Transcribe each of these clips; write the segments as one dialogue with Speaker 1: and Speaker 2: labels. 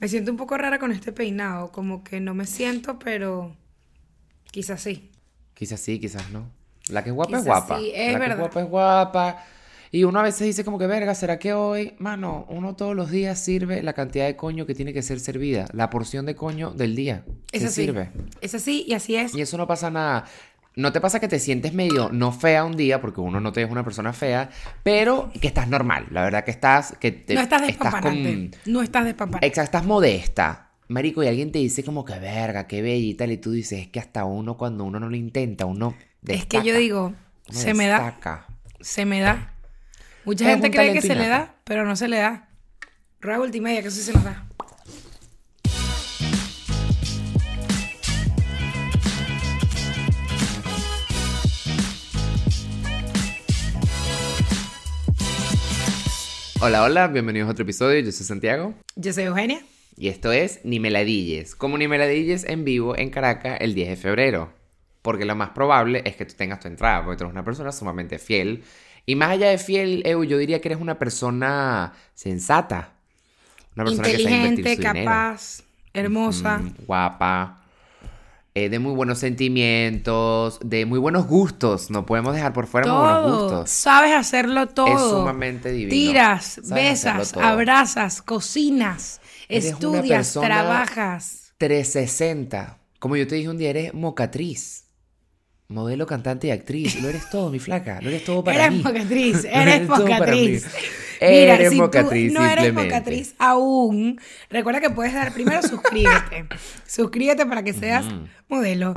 Speaker 1: Me siento un poco rara con este peinado, como que no me siento, pero quizás sí.
Speaker 2: Quizás sí, quizás no. La que es guapa es guapa.
Speaker 1: sí, es
Speaker 2: la que es guapa es guapa. Y uno a veces dice como que, verga, ¿será que hoy? Mano, uno todos los días sirve la cantidad de coño que tiene que ser servida. La porción de coño del día.
Speaker 1: Es
Speaker 2: se
Speaker 1: así.
Speaker 2: sirve.
Speaker 1: Es así y así es.
Speaker 2: Y eso no pasa nada. No te pasa que te sientes medio no fea un día, porque uno no te es una persona fea, pero que estás normal. La verdad que estás... Que te-
Speaker 1: no estás
Speaker 2: con-.
Speaker 1: No estás despampanante.
Speaker 2: Exacto, estás modesta. Marico, y alguien te dice como que verga, qué bella y tal, y tú dices, es que hasta uno cuando uno no lo intenta, uno
Speaker 1: Es que yo
Speaker 2: destaca,
Speaker 1: digo, se me da,
Speaker 2: destaca.
Speaker 1: se me da. Mucha
Speaker 2: Es
Speaker 1: gente cree que se le da, pero no se le da. Rueda multimedia, que eso sí se nos da.
Speaker 2: Hola, hola, bienvenidos a otro episodio, yo soy Santiago,
Speaker 1: Yo soy Eugenia.
Speaker 2: y esto es Ni Meladilles, como Ni Meladilles en vivo en Caracas el 10 de febrero, porque lo más probable es que tú tengas tu entrada, porque tú eres una persona sumamente fiel, y más allá de fiel, Eu, yo diría que eres una persona sensata, una persona que sabe
Speaker 1: Inteligente,
Speaker 2: su dinero.
Speaker 1: capaz, hermosa.
Speaker 2: Mm, guapa, eh, de muy buenos sentimientos, de muy buenos gustos. No podemos dejar por fuera muy buenos gustos.
Speaker 1: Sabes hacerlo todo.
Speaker 2: Es sumamente divino.
Speaker 1: Tiras, besas, abrazas, cocinas,
Speaker 2: Eres
Speaker 1: estudias, trabajas.
Speaker 2: 360. Como yo te dije un día, eres mocatriz. Modelo, cantante y actriz. Lo eres todo, mi flaca. Lo eres todo para
Speaker 1: Eres
Speaker 2: mí.
Speaker 1: mocatriz, eres
Speaker 2: todo para
Speaker 1: mocatriz. Mira,
Speaker 2: Eres
Speaker 1: si tú no eres mocatriz aún, recuerda que puedes dar primero suscríbete. suscríbete para que seas modelo.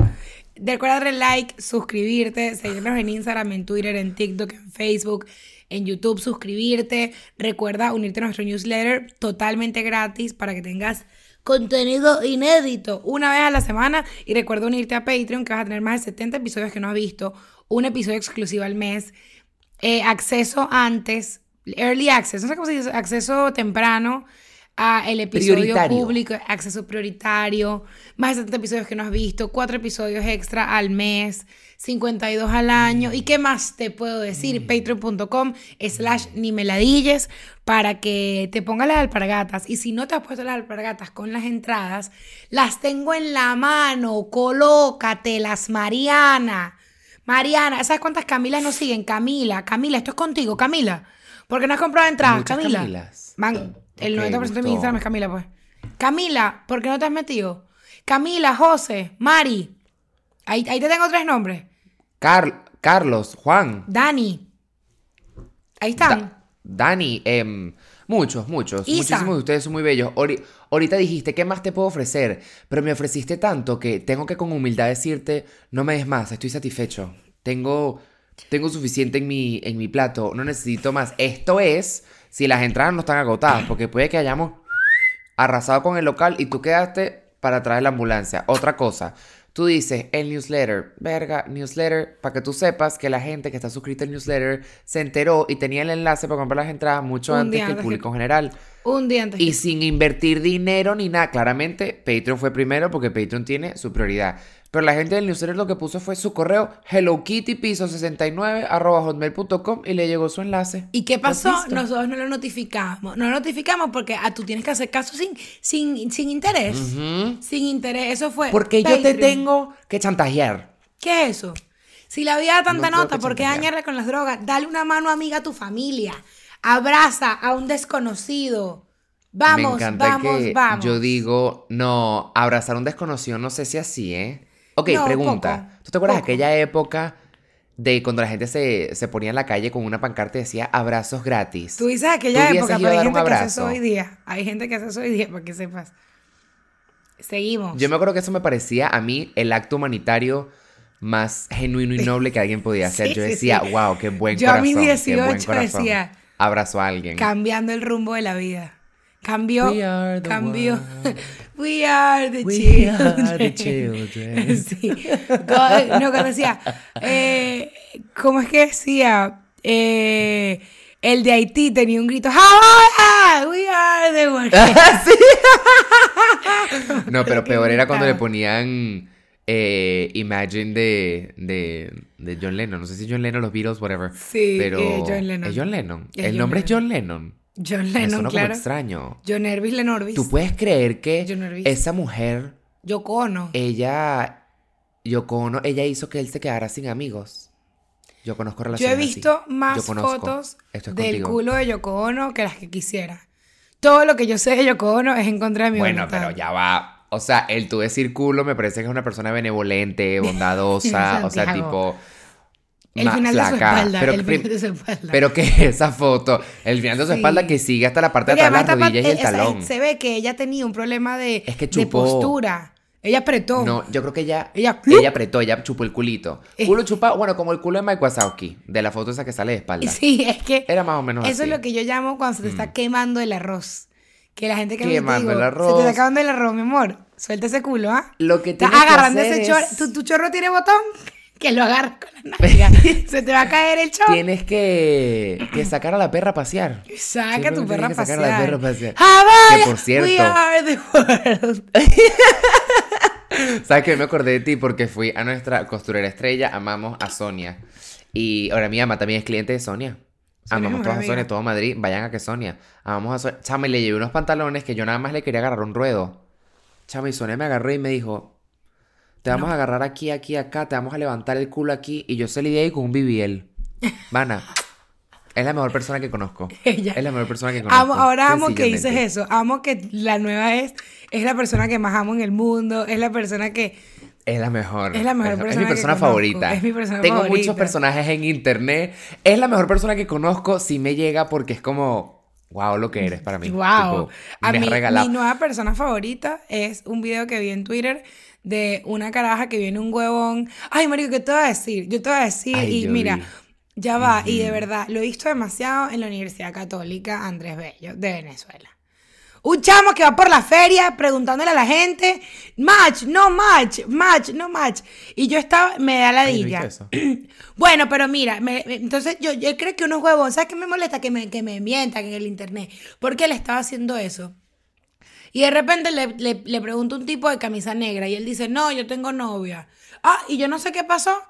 Speaker 1: Recuerda darle like, suscribirte, seguirnos en Instagram, en Twitter, en TikTok, en Facebook, en YouTube, suscribirte. Recuerda unirte a nuestro newsletter totalmente gratis para que tengas contenido inédito una vez a la semana. Y recuerda unirte a Patreon que vas a tener más de 70 episodios que no has visto, un episodio exclusivo al mes eh, acceso antes, early access, no sé cómo se dice, acceso temprano a el episodio público, acceso prioritario, más de 70 episodios que no has visto, cuatro episodios extra al mes, 52 al año. ¿Y qué más te puedo decir? Patreon.com slash ni meladilles para que te pongas las alpargatas. Y si no te has puesto las alpargatas con las entradas, las tengo en la mano. Colócatelas, Mariana. Mariana, ¿sabes cuántas Camilas nos siguen? Camila, Camila, esto es contigo, Camila. ¿Por qué no has comprado entradas,
Speaker 2: Muchas
Speaker 1: Camila?
Speaker 2: Camilas.
Speaker 1: Man, el
Speaker 2: Ok,
Speaker 1: 90% de mi. Instagram es Camila, pues. Camila, ¿por qué no te has metido? Camila, José, Mari. Ahí, ahí te tengo tres nombres.
Speaker 2: Car- Carlos, Juan,
Speaker 1: Dani. Ahí están.
Speaker 2: Da- Dani, em, muchos, muchos.
Speaker 1: Isa.
Speaker 2: Muchísimos de ustedes son muy bellos. Ori- ahorita dijiste, ¿qué más te puedo ofrecer? Pero me ofreciste tanto que tengo que con humildad decirte, no me des más, estoy satisfecho. Tengo, tengo suficiente en mi, en mi plato, no necesito más. Esto es si las entradas no están agotadas, porque puede que hayamos arrasado con el local y tú quedaste para traer la ambulancia. Otra cosa, tú dices el newsletter, verga, newsletter, para que tú sepas que la gente que está suscrita al newsletter se enteró y tenía el enlace para comprar las entradas mucho
Speaker 1: Un
Speaker 2: antes que el público en general.
Speaker 1: Un día antes.
Speaker 2: Y sin invertir dinero ni nada. Claramente, Patreon fue primero porque Patreon tiene su prioridad. Pero la gente del newsletter lo que puso fue su correo hellokittypiso69 arroba hotmail.com y le llegó su enlace.
Speaker 1: ¿Y qué pasó?
Speaker 2: Pues.
Speaker 1: Nosotros no lo notificamos. No lo notificamos porque ah, tú tienes que hacer caso sin, sin, sin interés. Sin interés. Eso fue.
Speaker 2: Porque yo te tengo que chantajear.
Speaker 1: ¿Qué es eso? Si la vida da tanta
Speaker 2: No
Speaker 1: nota, ¿por qué dañarla con las drogas? Dale una mano amiga a tu familia. Abraza a un desconocido. Vamos,
Speaker 2: Me encanta
Speaker 1: vamos,
Speaker 2: que
Speaker 1: vamos.
Speaker 2: yo digo, no, abrazar a un desconocido, no sé si así, ¿eh? Ok,
Speaker 1: No,
Speaker 2: pregunta.
Speaker 1: poco,
Speaker 2: ¿Tú te acuerdas de aquella época de cuando la gente se, se ponía en la calle con una pancarta y decía abrazos gratis?
Speaker 1: Tú dices aquella
Speaker 2: ¿Tú
Speaker 1: época, pero hay
Speaker 2: a
Speaker 1: gente que hace eso hoy día. Hay gente que hace eso hoy día, para que sepas. Seguimos.
Speaker 2: Yo me acuerdo que eso me parecía a mí el acto humanitario más genuino y noble que alguien podía hacer.
Speaker 1: Sí,
Speaker 2: Yo
Speaker 1: sí,
Speaker 2: decía,
Speaker 1: sí.
Speaker 2: wow, qué buen
Speaker 1: Yo a
Speaker 2: corazón.
Speaker 1: mis
Speaker 2: qué buen
Speaker 1: 18
Speaker 2: corazón.
Speaker 1: decía,
Speaker 2: Abrazo a alguien.
Speaker 1: Cambiando el rumbo de la vida. Cambió.
Speaker 2: We are the
Speaker 1: cambió.
Speaker 2: world.
Speaker 1: We are the
Speaker 2: We
Speaker 1: children.
Speaker 2: are the children.
Speaker 1: Sí. No, cuando decía. eh, ¿Cómo es que decía? Eh, el de Haití tenía un grito. ¡Ahora! We are the world.
Speaker 2: No, pero peor era cuando le ponían eh, Imagine de, de, de John Lennon. No sé si John Lennon, los Beatles, whatever.
Speaker 1: Sí,
Speaker 2: pero
Speaker 1: eh, John Lennon.
Speaker 2: ¿Es John Lennon?
Speaker 1: Es
Speaker 2: El
Speaker 1: John
Speaker 2: nombre es
Speaker 1: Lennon.
Speaker 2: John Lennon.
Speaker 1: John
Speaker 2: Me
Speaker 1: Lennon,
Speaker 2: como
Speaker 1: claro.
Speaker 2: extraño.
Speaker 1: John Nervis Lenorvis.
Speaker 2: ¿Tú puedes creer que
Speaker 1: John
Speaker 2: esa mujer,
Speaker 1: Yoko Ono.
Speaker 2: ella, Yoko Ono, ella hizo que él se quedara sin amigos? Yo conozco
Speaker 1: Yo
Speaker 2: relaciones
Speaker 1: he visto
Speaker 2: así.
Speaker 1: más
Speaker 2: Yo
Speaker 1: fotos
Speaker 2: es
Speaker 1: del
Speaker 2: contigo.
Speaker 1: culo de Yoko Ono que las que quisiera. Todo lo que yo sé de Yoko Ono es en contra de mi
Speaker 2: Bueno,
Speaker 1: voluntad.
Speaker 2: pero ya va. O sea, el tú decir culo me parece que es una persona benevolente, bondadosa, o sea, tipo.
Speaker 1: El final de su
Speaker 2: flaca.
Speaker 1: espalda.
Speaker 2: Pero,
Speaker 1: el final de su espalda.
Speaker 2: pero que esa foto, el final de su
Speaker 1: Sí.
Speaker 2: espalda que sigue hasta la parte de atrás de las rodillas y el talón.
Speaker 1: se ve que ella tenía un problema de,
Speaker 2: Es que
Speaker 1: de postura. Ella apretó.
Speaker 2: No, yo creo que ella,
Speaker 1: Ella-
Speaker 2: ella, apretó, ella chupó el culito.
Speaker 1: Eh.
Speaker 2: Culo chupado, bueno, como el culo de Mike Wazowski, de la foto esa que sale de espalda.
Speaker 1: Sí, es que
Speaker 2: Era más o menos
Speaker 1: eso
Speaker 2: así. Mm.
Speaker 1: es lo que yo llamo cuando se te está quemando el arroz. Que la gente que me
Speaker 2: Quemando
Speaker 1: digo,
Speaker 2: el
Speaker 1: se te
Speaker 2: arroz.
Speaker 1: está acabando el arroz, mi amor. Suelta ese culo, ¿ah?
Speaker 2: Lo que
Speaker 1: Estás
Speaker 2: tienes que
Speaker 1: agarrando
Speaker 2: hacer
Speaker 1: ese chorro.
Speaker 2: es-
Speaker 1: ¿Tu, tu chorro tiene botón? Que lo agarras con la nalga. se te va a caer el chorro.
Speaker 2: Tienes que, que sacar a la perra a pasear.
Speaker 1: Saca a tu perra a
Speaker 2: que sacar a la
Speaker 1: pasear.
Speaker 2: perra a pasear. Que, por cierto-
Speaker 1: we are the world.
Speaker 2: ¿Sabes que Me acordé de ti porque fui a nuestra costurera estrella, amamos a Sonia. Y ahora mi ama también es cliente de Sonia.
Speaker 1: Sonia
Speaker 2: amamos
Speaker 1: mi
Speaker 2: todos a. Sonia, todo Madrid, vayan a que Sonia. Amamos a Sonia. Chama, y le llevé unos pantalones que yo nada más le quería agarrar un ruedo. Chama, y Sonia me agarró y me dijo, te vamos a agarrar aquí, aquí, acá, te vamos a levantar el culo aquí. Y yo salí de ahí con un BBL. Mana, es la mejor persona que conozco.
Speaker 1: Ella.
Speaker 2: Es la mejor persona que conozco.
Speaker 1: Amo, ahora amo que dices eso. Amo que la nueva es, es la persona que más amo en el mundo. Es la persona que...
Speaker 2: Es la mejor.
Speaker 1: Es la mejor
Speaker 2: Es
Speaker 1: persona
Speaker 2: mi
Speaker 1: que
Speaker 2: persona favorita.
Speaker 1: es mi persona
Speaker 2: Tengo
Speaker 1: favorita.
Speaker 2: muchos personajes en internet. Es la mejor persona que conozco. Si me llega porque es como, wow, lo que eres para mí.
Speaker 1: Wow.
Speaker 2: Tipo,
Speaker 1: A
Speaker 2: me
Speaker 1: mí, mi nueva persona favorita es un video que vi en Twitter de una caraja que viene un huevón. Ay, marico, ¿qué te voy a decir? Yo te voy a decir,
Speaker 2: Ay,
Speaker 1: y mira,
Speaker 2: vi.
Speaker 1: ya va, y de verdad, lo he visto demasiado en la Universidad Católica Andrés Bello de Venezuela. Un chamo que va por la feria preguntándole a la gente, match, no match, match, no match. Y yo estaba, me da la
Speaker 2: Ay, ¿no
Speaker 1: dilla. Bueno, pero mira, me- me- entonces yo, yo creo que unos huevos, ¿sabes qué me molesta? Que me, que me mientan en el internet. Porque él estaba haciendo eso. Y de repente le, le, le pregunto un tipo de camisa negra y él dice, no, yo tengo novia. Ah, y yo no sé qué pasó.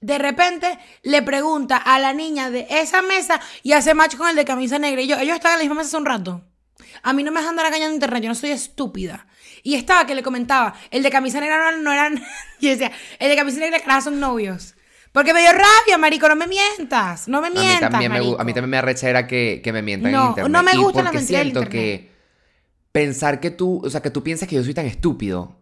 Speaker 1: De repente le pregunta a la niña de esa mesa y hace match con el de camisa negra. Y yo, ellos estaban en la misma mesa hace un rato. A mí no me dejan andar engañando en internet, yo no soy estúpida. Y estaba que le comentaba, el de camisa negra no, no eran. Y decía, el de camisa negra y la son novios. Porque me dio rabia, marico, no me mientas. No me
Speaker 2: A mí,
Speaker 1: mientas.
Speaker 2: también me, a mí también me arrechera que, que me mientan
Speaker 1: No,
Speaker 2: en internet.
Speaker 1: no me
Speaker 2: Y
Speaker 1: gustan las
Speaker 2: porque
Speaker 1: mentiras del
Speaker 2: siento
Speaker 1: internet.
Speaker 2: que pensar que tú, o sea, que tú piensas que yo soy tan estúpido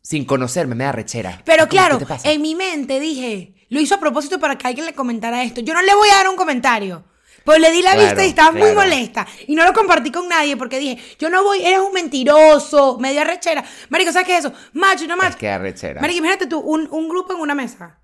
Speaker 2: sin conocerme me da rechera.
Speaker 1: Pero claro, en mi mente dije, lo hizo a propósito para que alguien le comentara esto. Yo no le voy a dar un comentario. Pues le di la
Speaker 2: Claro,
Speaker 1: vista y estaba muy molesta. Y no lo compartí con nadie porque dije, yo no voy, eres un mentiroso, media rechera. Marico, ¿sabes qué es eso? Macho, no macho.
Speaker 2: Es que da rechera.
Speaker 1: Marico, imagínate tú, un, un grupo en una mesa.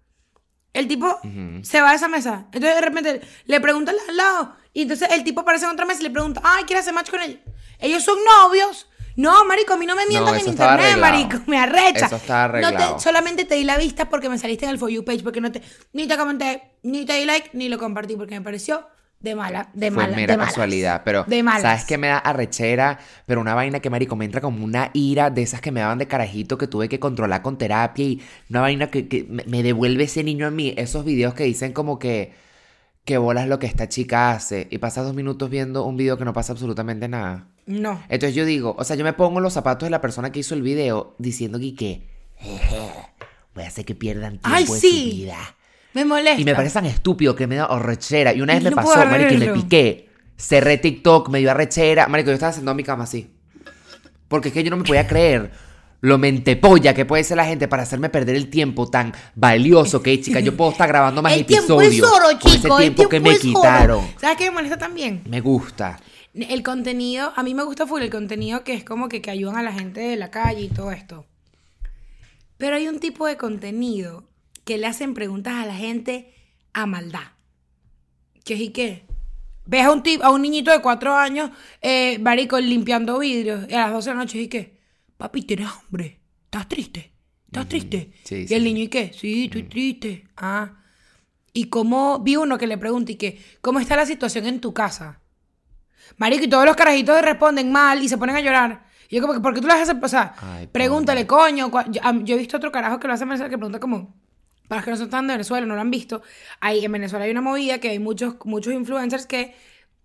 Speaker 1: El tipo se va a esa mesa. Entonces de repente le pregunta al lado. Y entonces el tipo aparece en otra mesa y le pregunta, ay, ¿quieres hacer match con ellos? Ellos son novios. No, marico, a mí no me mientan en internet,
Speaker 2: arreglado.
Speaker 1: marico. Me arrecha.
Speaker 2: Eso estaba
Speaker 1: No te-
Speaker 2: arreglado.
Speaker 1: solamente te di la vista porque me saliste en el For You page. Porque no te, ni te comenté, ni te di like, ni lo compartí. Porque me pareció de mala, de
Speaker 2: Fue
Speaker 1: mala.
Speaker 2: mera
Speaker 1: de malas.
Speaker 2: casualidad, pero
Speaker 1: De malas.
Speaker 2: ¿sabes qué me da arrechera? Pero una vaina que, marico, me entra como una ira de esas que me daban de carajito que tuve que controlar con terapia y una vaina que, que me, devuelve ese niño a mí. Esos videos que dicen como que, que bolas lo que esta chica hace y pasas dos minutos viendo un video que no pasa absolutamente nada.
Speaker 1: No.
Speaker 2: Entonces yo digo, o sea, yo me pongo los zapatos de la persona que hizo el video diciendo que, que voy a hacer que pierdan tiempo
Speaker 1: Ay,
Speaker 2: de
Speaker 1: sí.
Speaker 2: su vida.
Speaker 1: Me molesta.
Speaker 2: Y me parece tan estúpido que me da arrechera. Y una vez
Speaker 1: Y
Speaker 2: me
Speaker 1: no
Speaker 2: pasó, marico, y me piqué. Cerré TikTok, me dio arrechera. Marico, yo estaba haciendo mi cama así. Porque es que yo no me podía creer lo mentepolla que puede ser la gente para hacerme perder el tiempo tan valioso que, chica, yo puedo estar grabando más
Speaker 1: el tiempo
Speaker 2: episodios
Speaker 1: es oro,
Speaker 2: con ese
Speaker 1: chico. El
Speaker 2: tiempo que me
Speaker 1: es oro.
Speaker 2: quitaron.
Speaker 1: ¿Sabes qué me molesta también?
Speaker 2: Me gusta.
Speaker 1: El contenido, a mí me gusta full el contenido que es como que, que ayudan a la gente de la calle y todo esto. Pero hay un tipo de contenido que le hacen preguntas a la gente a maldad. ¿Qué es y qué? Ves a un, tipo, a un niñito de cuatro años, eh, marico, limpiando vidrios y a las 12 de la noche y qué? Papi, ¿tienes hambre? ¿Estás triste? ¿Estás triste?
Speaker 2: Sí,
Speaker 1: y el
Speaker 2: sí.
Speaker 1: niño y qué? Sí, estoy triste. Ah. Y cómo, vi uno que le pregunta y que, ¿cómo está la situación en tu casa? Marico, y todos los carajitos responden mal y se ponen a llorar. Y yo como que, ¿por qué tú le haces O sea,
Speaker 2: Ay,
Speaker 1: pregúntale, coño. Yo, he visto otro carajo que lo hace que pregunta como, para los que no están de Venezuela, no lo han visto, hay, en Venezuela hay una movida que hay muchos, muchos influencers que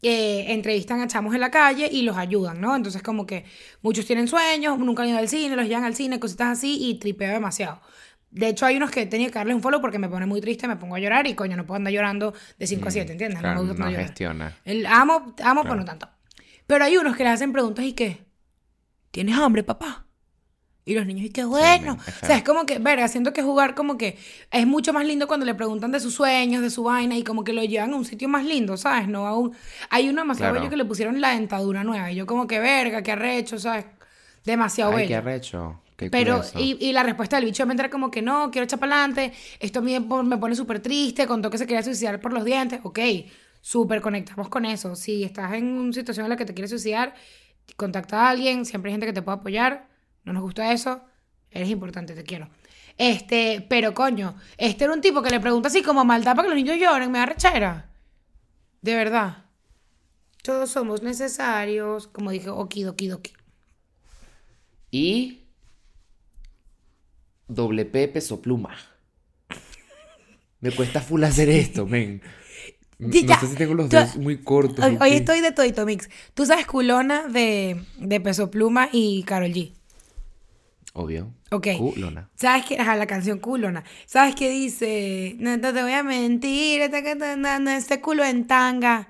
Speaker 1: eh, entrevistan a chamos en la calle y los ayudan, ¿no? Entonces como que muchos tienen sueños, nunca han ido al cine, los llevan al cine, cositas así y tripeo demasiado. De hecho, hay unos que tenía que darles un follow porque me pone muy triste, me pongo a llorar y coño, no puedo andar llorando de 5 a 7, ¿entiendes?
Speaker 2: Claro,
Speaker 1: me gusta
Speaker 2: no
Speaker 1: llorar.
Speaker 2: gestiona.
Speaker 1: El amo, amo, pero no tanto. Pero hay unos que le hacen preguntas y que, ¿tienes hambre, papá? Y los niños, y qué bueno.
Speaker 2: es
Speaker 1: o sea, es como que, verga, siento que jugar como que es mucho más lindo cuando le preguntan de sus sueños, de su vaina, y como que lo llevan a un sitio más lindo, ¿sabes? No a un... Hay uno demasiado
Speaker 2: Claro.
Speaker 1: bello que le pusieron la dentadura nueva, y yo como que, verga, qué arrecho, ¿sabes? Demasiado
Speaker 2: Ay,
Speaker 1: bello.
Speaker 2: qué arrecho. Qué
Speaker 1: Pero, y, y la respuesta del bicho era como que no, quiero echar para adelante, esto me me pone súper triste, contó que se quería suicidar por los dientes, ok, súper conectamos con eso. Si estás en una situación en la que te quieres suicidar, contacta a alguien, siempre hay gente que te puede apoyar, no nos gusta eso, eres importante, te quiero. Este, pero coño, este era un tipo que le pregunta así como maldad para que los niños lloren, me da rechera. De verdad. Todos somos necesarios, como dije, okidokidoki.
Speaker 2: Y. Doble P peso pluma. Me cuesta full hacer esto, men.
Speaker 1: Ya,
Speaker 2: No sé si tengo los dedos muy cortos.
Speaker 1: Hoy,
Speaker 2: ¿o
Speaker 1: hoy
Speaker 2: qué.
Speaker 1: estoy de Todito Mix. Tú sabes Culona de, de Peso Pluma y Carol G.
Speaker 2: Obvio.
Speaker 1: Ok.
Speaker 2: Culona.
Speaker 1: ¿Sabes qué? Ajá, la canción Culona. ¿Sabes qué dice? No, no te voy a mentir, este culo en tanga.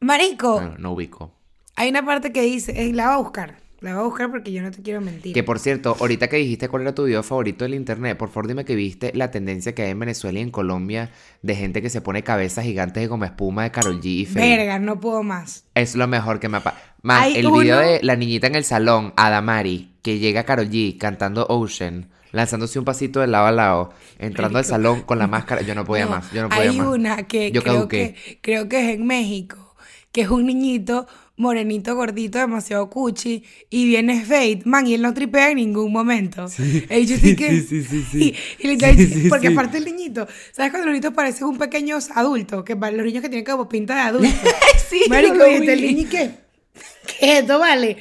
Speaker 1: Marico,
Speaker 2: Bueno, no ubico.
Speaker 1: hay una parte que dice, eh, la voy a buscar. La voy a buscar porque yo no te quiero mentir.
Speaker 2: Que por cierto, ahorita que dijiste cuál era tu video favorito del internet, por favor dime que viste la tendencia que hay en Venezuela y en Colombia de gente que se pone cabezas gigantes de como espuma de Carol G y.
Speaker 1: Verga, no puedo más.
Speaker 2: Es lo mejor que me ha pasado. Más, el video de la niñita en el salón, Adamari, que llega Karol G cantando Ocean, lanzándose un pasito de lado a lado, entrando al salón con la máscara. Yo no podía
Speaker 1: No,
Speaker 2: más, yo no podía
Speaker 1: hay
Speaker 2: más.
Speaker 1: una que
Speaker 2: Yo
Speaker 1: creo,
Speaker 2: caduqué.
Speaker 1: que creo que es en México, que es un niñito morenito, gordito, demasiado cuchi, y viene Fate, man, y él no tripea en ningún momento. El bicho sí que-
Speaker 2: sí, sí, sí, sí.
Speaker 1: Y, y
Speaker 2: Sí, sí,
Speaker 1: porque
Speaker 2: sí.
Speaker 1: aparte el niñito, ¿sabes cuando los niños parecen un pequeño adulto? Que para los niños que tienen como pinta de adulto.
Speaker 2: Sí,
Speaker 1: Marico,
Speaker 2: yo
Speaker 1: y este niño y qué, ¿qué esto vale?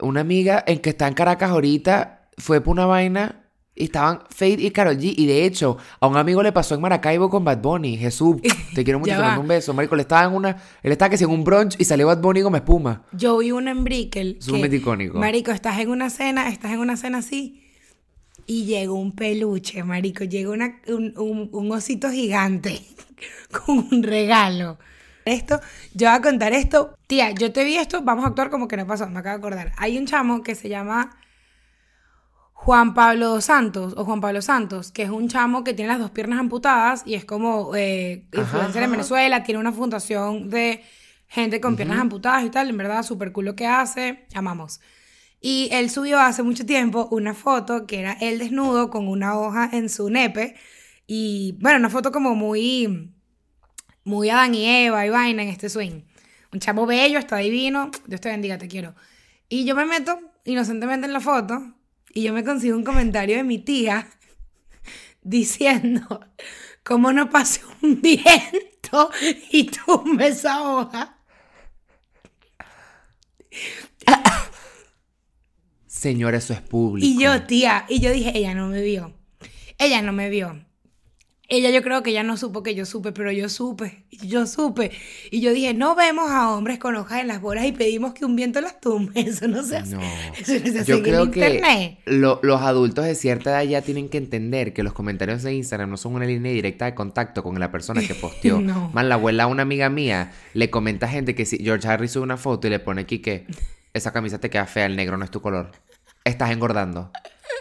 Speaker 2: Una amiga en que está en Caracas ahorita fue por una vaina y estaban Fade y Karol G. Y de hecho, a un amigo le pasó en Maracaibo con Bad Bunny. Jesús, te quiero mucho, te mando un beso. Marico, le estaba en una. Él estaba que si en un brunch y salió Bad Bunny como espuma.
Speaker 1: Yo vi una en Brickell.
Speaker 2: Momento icónico.
Speaker 1: Marico, estás en una cena, estás en una cena así. Y llegó un peluche, marico. Llegó una- un, un- un osito gigante con un regalo. Esto, yo voy a contar esto. Tía, yo te vi esto, vamos a actuar como que no pasó, me acabo de acordar. Hay un chamo que se llama Juan Pablo Santos, o Juan Pablo Santos, que es un chamo que tiene las dos piernas amputadas y es como eh, influencer en. Venezuela, tiene una fundación de gente con piernas amputadas y tal, en verdad, súper cool lo que hace, amamos. Y él subió hace mucho tiempo una foto que era él desnudo con una hoja en su nepe y, bueno, una foto como muy, muy Adán y Eva y vaina en este swing. Un chamo bello, está divino, Dios te bendiga, te quiero. Y yo me meto inocentemente en la foto y yo me consigo un comentario de mi tía diciendo, ¿cómo no pase un viento y tumbe esa hoja?
Speaker 2: Señora, eso es público.
Speaker 1: Y yo, tía, y yo dije, ella no me vio. Ella no me vio. Ella yo creo que ella no supo que yo supe, pero yo supe, yo supe. Y yo dije, no vemos a hombres con hojas en las bolas y pedimos que un viento las tumbe. Eso no se hace.
Speaker 2: No.
Speaker 1: Eso no se hace
Speaker 2: Yo creo que
Speaker 1: internet.
Speaker 2: lo- los adultos de cierta edad ya tienen que entender que los comentarios de Instagram no son una línea directa de contacto con la persona que posteó.
Speaker 1: No.
Speaker 2: Man, la abuela una amiga mía le comenta a gente que si George Harris sube una foto y le pone aquí que esa camisa te queda fea, el negro no es tu color. Estás engordando.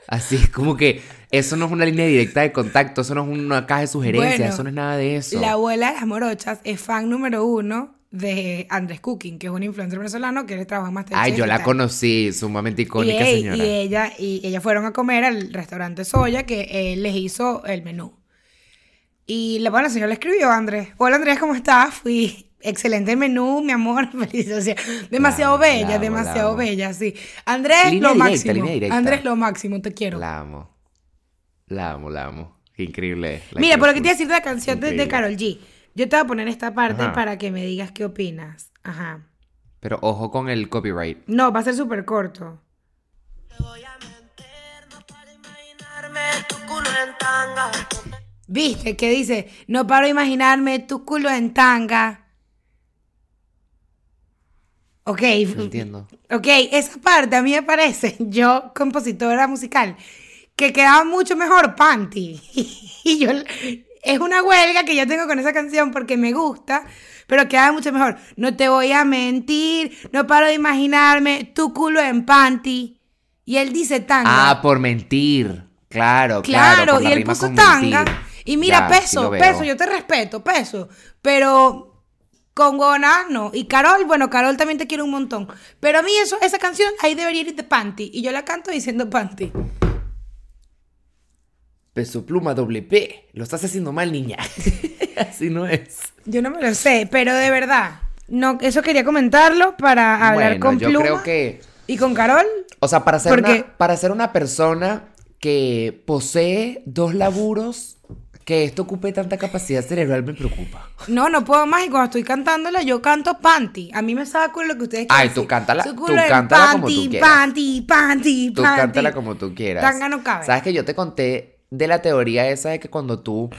Speaker 2: Así es como que eso no es una línea directa de contacto, eso no es una caja de sugerencias,
Speaker 1: Bueno,
Speaker 2: eso no es nada de eso.
Speaker 1: La abuela de las morochas es fan número uno de Andrés Cooking, que es un influencer venezolano que él trabaja más
Speaker 2: Ay, yo la conocí, sumamente icónica
Speaker 1: y,
Speaker 2: señora.
Speaker 1: y ella y ellas fueron a comer al restaurante Soya que él les hizo el menú. Y la, bueno, la señora le escribió a Andrés. Hola Andrés, ¿cómo estás? Fui excelente el menú, mi amor. Feliz, o sea, demasiado bella, demasiado bella, sí. Andrés,
Speaker 2: Línea
Speaker 1: lo
Speaker 2: directa,
Speaker 1: máximo. Andrés, lo máximo, te quiero.
Speaker 2: La amo. La amo, la amo. Qué increíble. la
Speaker 1: Mira, por lo que te iba a decir de la canción de. Carol G. Yo te voy a poner esta parte
Speaker 2: Ajá.
Speaker 1: para que me digas qué opinas. Ajá.
Speaker 2: Pero ojo con el copyright.
Speaker 1: No, va a ser súper corto.
Speaker 3: Te voy a mentir, no para imaginarme tu culo en tanga.
Speaker 1: ¿Viste? Que dice, no paro de imaginarme tu culo en tanga. Ok.
Speaker 2: No entiendo.
Speaker 1: Ok, esa parte a mí me parece, yo, compositora musical, que quedaba mucho mejor Panty. Y yo, es una huelga que yo tengo con esa canción porque me gusta, pero quedaba mucho mejor. No te voy a mentir, no paro de imaginarme tu culo en Panty. Y él dice tanga.
Speaker 2: Ah, por mentir. Claro, claro.
Speaker 1: claro, y él puso tanga.
Speaker 2: mentir.
Speaker 1: Y mira,
Speaker 2: Ya,
Speaker 1: peso, peso, yo te respeto, peso. Pero con huevonadas no. Y Carol, bueno, Carol también te quiere un montón. Pero a mí eso, esa canción ahí debería ir de Panty. Y yo la canto diciendo Panty.
Speaker 2: Peso pluma doble P. Lo estás haciendo mal, niña. Así no es.
Speaker 1: Yo no me lo sé, pero de verdad. No, eso quería comentarlo para hablar
Speaker 2: bueno,
Speaker 1: con
Speaker 2: yo
Speaker 1: Pluma
Speaker 2: creo que.
Speaker 1: y con Carol.
Speaker 2: O sea, para ser,
Speaker 1: Porque-
Speaker 2: una, para ser una persona que posee dos laburos, que esto ocupe tanta capacidad cerebral me preocupa.
Speaker 1: No, no puedo más. Y cuando estoy cantándola, yo canto panty. A mí me sabe culo lo que ustedes quieran
Speaker 2: Ay, tú cántala- tú cántala como tú
Speaker 1: panty,
Speaker 2: quieras.
Speaker 1: Panty, panty,
Speaker 2: Tú
Speaker 1: panty.
Speaker 2: cántala como tú quieras.
Speaker 1: Tanga no cabe.
Speaker 2: Sabes que yo te conté de la teoría esa de que cuando tú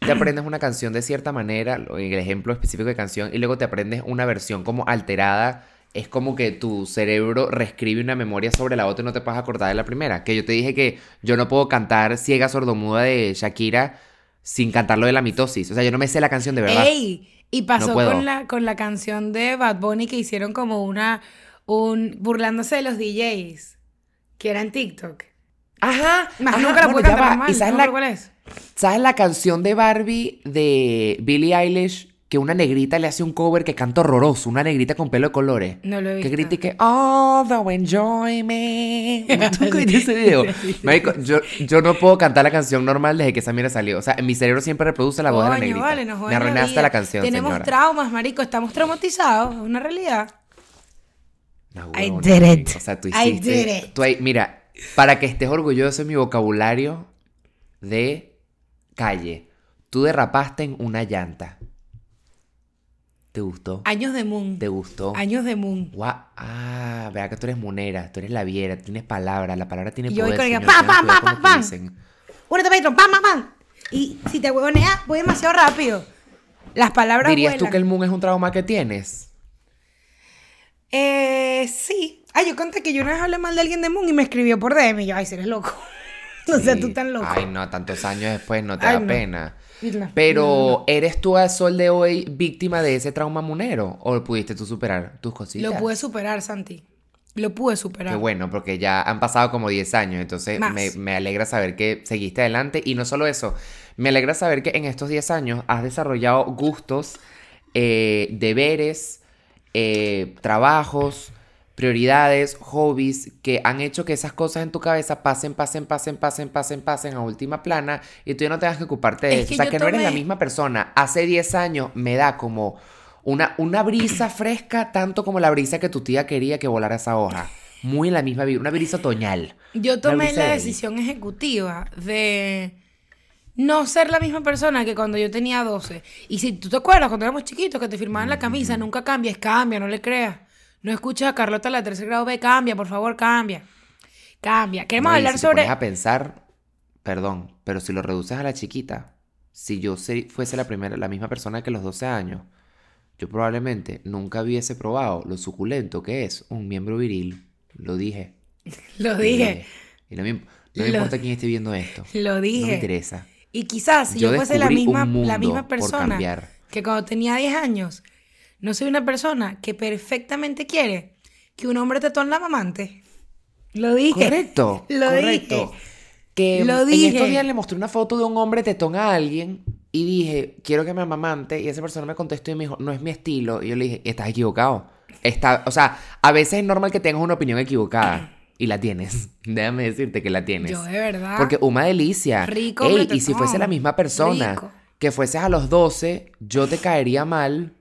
Speaker 2: te aprendes una canción de cierta manera, el ejemplo específico de canción, y luego te aprendes una versión como alterada, es como que tu cerebro reescribe una memoria sobre la otra y no te puedes acordar de la primera. Que yo te dije que yo no puedo cantar Ciega Sordomuda de Shakira sin cantarlo de la mitosis. O sea, yo no me sé la canción de verdad.
Speaker 1: Ey, y pasó
Speaker 2: No
Speaker 1: con la con la canción de Bad Bunny que hicieron como una un burlándose de los DJs que era en TikTok.
Speaker 2: Ajá.
Speaker 1: Más
Speaker 2: ajá,
Speaker 1: nunca la
Speaker 2: bueno,
Speaker 1: cantar
Speaker 2: ¿Y sabes
Speaker 1: no
Speaker 2: la,
Speaker 1: sé cuál es.
Speaker 2: ¿Sabes la canción de Barbie de Billie Eilish? Que una negrita le hace un cover que canta horroroso, una negrita con pelo de colores.
Speaker 1: No lo he
Speaker 2: Que
Speaker 1: visto.
Speaker 2: grita y que, oh, the enjoyment. ¿Tú ese video? Marico, yo, yo no puedo cantar la canción normal desde que esa mira salió. O sea, mi cerebro siempre reproduce la voz de la negrita.
Speaker 1: vale, nos
Speaker 2: Me
Speaker 1: la
Speaker 2: arruinaste
Speaker 1: vida.
Speaker 2: la canción,
Speaker 1: Tenemos
Speaker 2: señora.
Speaker 1: traumas, marico, estamos traumatizados, es una realidad.
Speaker 2: No,
Speaker 1: I did it.
Speaker 2: O sea, tú
Speaker 1: I
Speaker 2: hiciste...
Speaker 1: did it.
Speaker 2: tú mira, para que estés orgulloso de mi vocabulario de calle, tú derrapaste en una llanta. ¿Te gustó?
Speaker 1: Años de Moon.
Speaker 2: ¿Te gustó?
Speaker 1: Años de Moon.
Speaker 2: Gua- Ah, vea que tú eres munera, tú eres la viera, tienes palabra, la palabra tiene
Speaker 1: Y yo
Speaker 2: poder.
Speaker 1: voy con ella,
Speaker 2: señor,
Speaker 1: pa,
Speaker 2: tengan
Speaker 1: pa,
Speaker 2: cuidado
Speaker 1: pa,
Speaker 2: con lo
Speaker 1: pa,
Speaker 2: que
Speaker 1: pa.
Speaker 2: dicen.
Speaker 1: Únete, Patreon, pam, pam, pam. Y si te huevoneas, voy demasiado rápido. Las palabras
Speaker 2: ¿Dirías tú que el moon es un trauma que tienes?
Speaker 1: Eh, sí. Ay, yo conté que yo una vez hablé mal de alguien de Moon y me escribió por DM y yo, ay, si eres loco. no
Speaker 2: Sí.
Speaker 1: tú tan loco.
Speaker 2: Ay, no, tantos años después no te
Speaker 1: Ay,
Speaker 2: da
Speaker 1: no.
Speaker 2: pena.
Speaker 1: No,
Speaker 2: Pero, ¿eres tú al sol de hoy víctima de ese trauma munero? ¿O pudiste tú superar tus cositas?
Speaker 1: Lo pude superar, Santi. Lo pude superar.
Speaker 2: Qué bueno, porque ya han pasado como 10 años, entonces me, me alegra saber que seguiste adelante. Y no solo eso, me alegra saber que en estos 10 años has desarrollado gustos, eh, deberes, eh, trabajos, prioridades, hobbies, que han hecho que esas cosas en tu cabeza pasen, pasen, pasen, pasen, pasen, pasen a última plana y tú ya no tengas que ocuparte de
Speaker 1: Es
Speaker 2: eso. o sea, que no eres la misma persona. Hace 10 años me da como una, una brisa fresca, tanto como la brisa que tu tía quería que volara esa hoja. Muy la misma, vi- una brisa otoñal.
Speaker 1: Yo tomé
Speaker 2: brisa
Speaker 1: la
Speaker 2: de-
Speaker 1: decisión ejecutiva de no ser la misma persona que cuando yo tenía 12. Y si tú te acuerdas, cuando éramos chiquitos, que te firmaban la camisa, nunca cambies, cambia, no le creas. No escuches a Carlota la tercer grado B, cambia, por favor, cambia. Cambia. Queremos
Speaker 2: No,
Speaker 1: hablar
Speaker 2: si te
Speaker 1: sobre...
Speaker 2: pones a pensar, perdón, pero si lo reduces a la chiquita, si yo se- fuese la primera, la misma persona que los 12 años, yo probablemente nunca hubiese probado lo suculento que es un miembro viril. Lo dije.
Speaker 1: Lo dije,
Speaker 2: Y no me, no me
Speaker 1: Lo-
Speaker 2: importa quién esté viendo esto.
Speaker 1: lo
Speaker 2: No me
Speaker 1: dije.
Speaker 2: interesa.
Speaker 1: Y quizás si
Speaker 2: Yo
Speaker 1: yo, fuese la misma, la misma persona que cuando tenía 10 años, no soy una persona que perfectamente quiere que un hombre tetón la mamante. Lo dije.
Speaker 2: Correcto.
Speaker 1: Lo
Speaker 2: correcto.
Speaker 1: dije.
Speaker 2: Que
Speaker 1: Lo
Speaker 2: en
Speaker 1: dije.
Speaker 2: estos días le mostré una foto de un hombre tetón a alguien y dije, quiero que me amamante. Y esa persona me contestó y me dijo, no es mi estilo. Y yo le dije, estás equivocado. Está, o sea, a veces es normal que tengas una opinión equivocada. Y la tienes. Déjame decirte que la tienes.
Speaker 1: Yo de verdad.
Speaker 2: Porque una delicia.
Speaker 1: Rico,
Speaker 2: Ey, y si fuese la misma persona,
Speaker 1: Rico.
Speaker 2: que fueses a los 12, yo te caería mal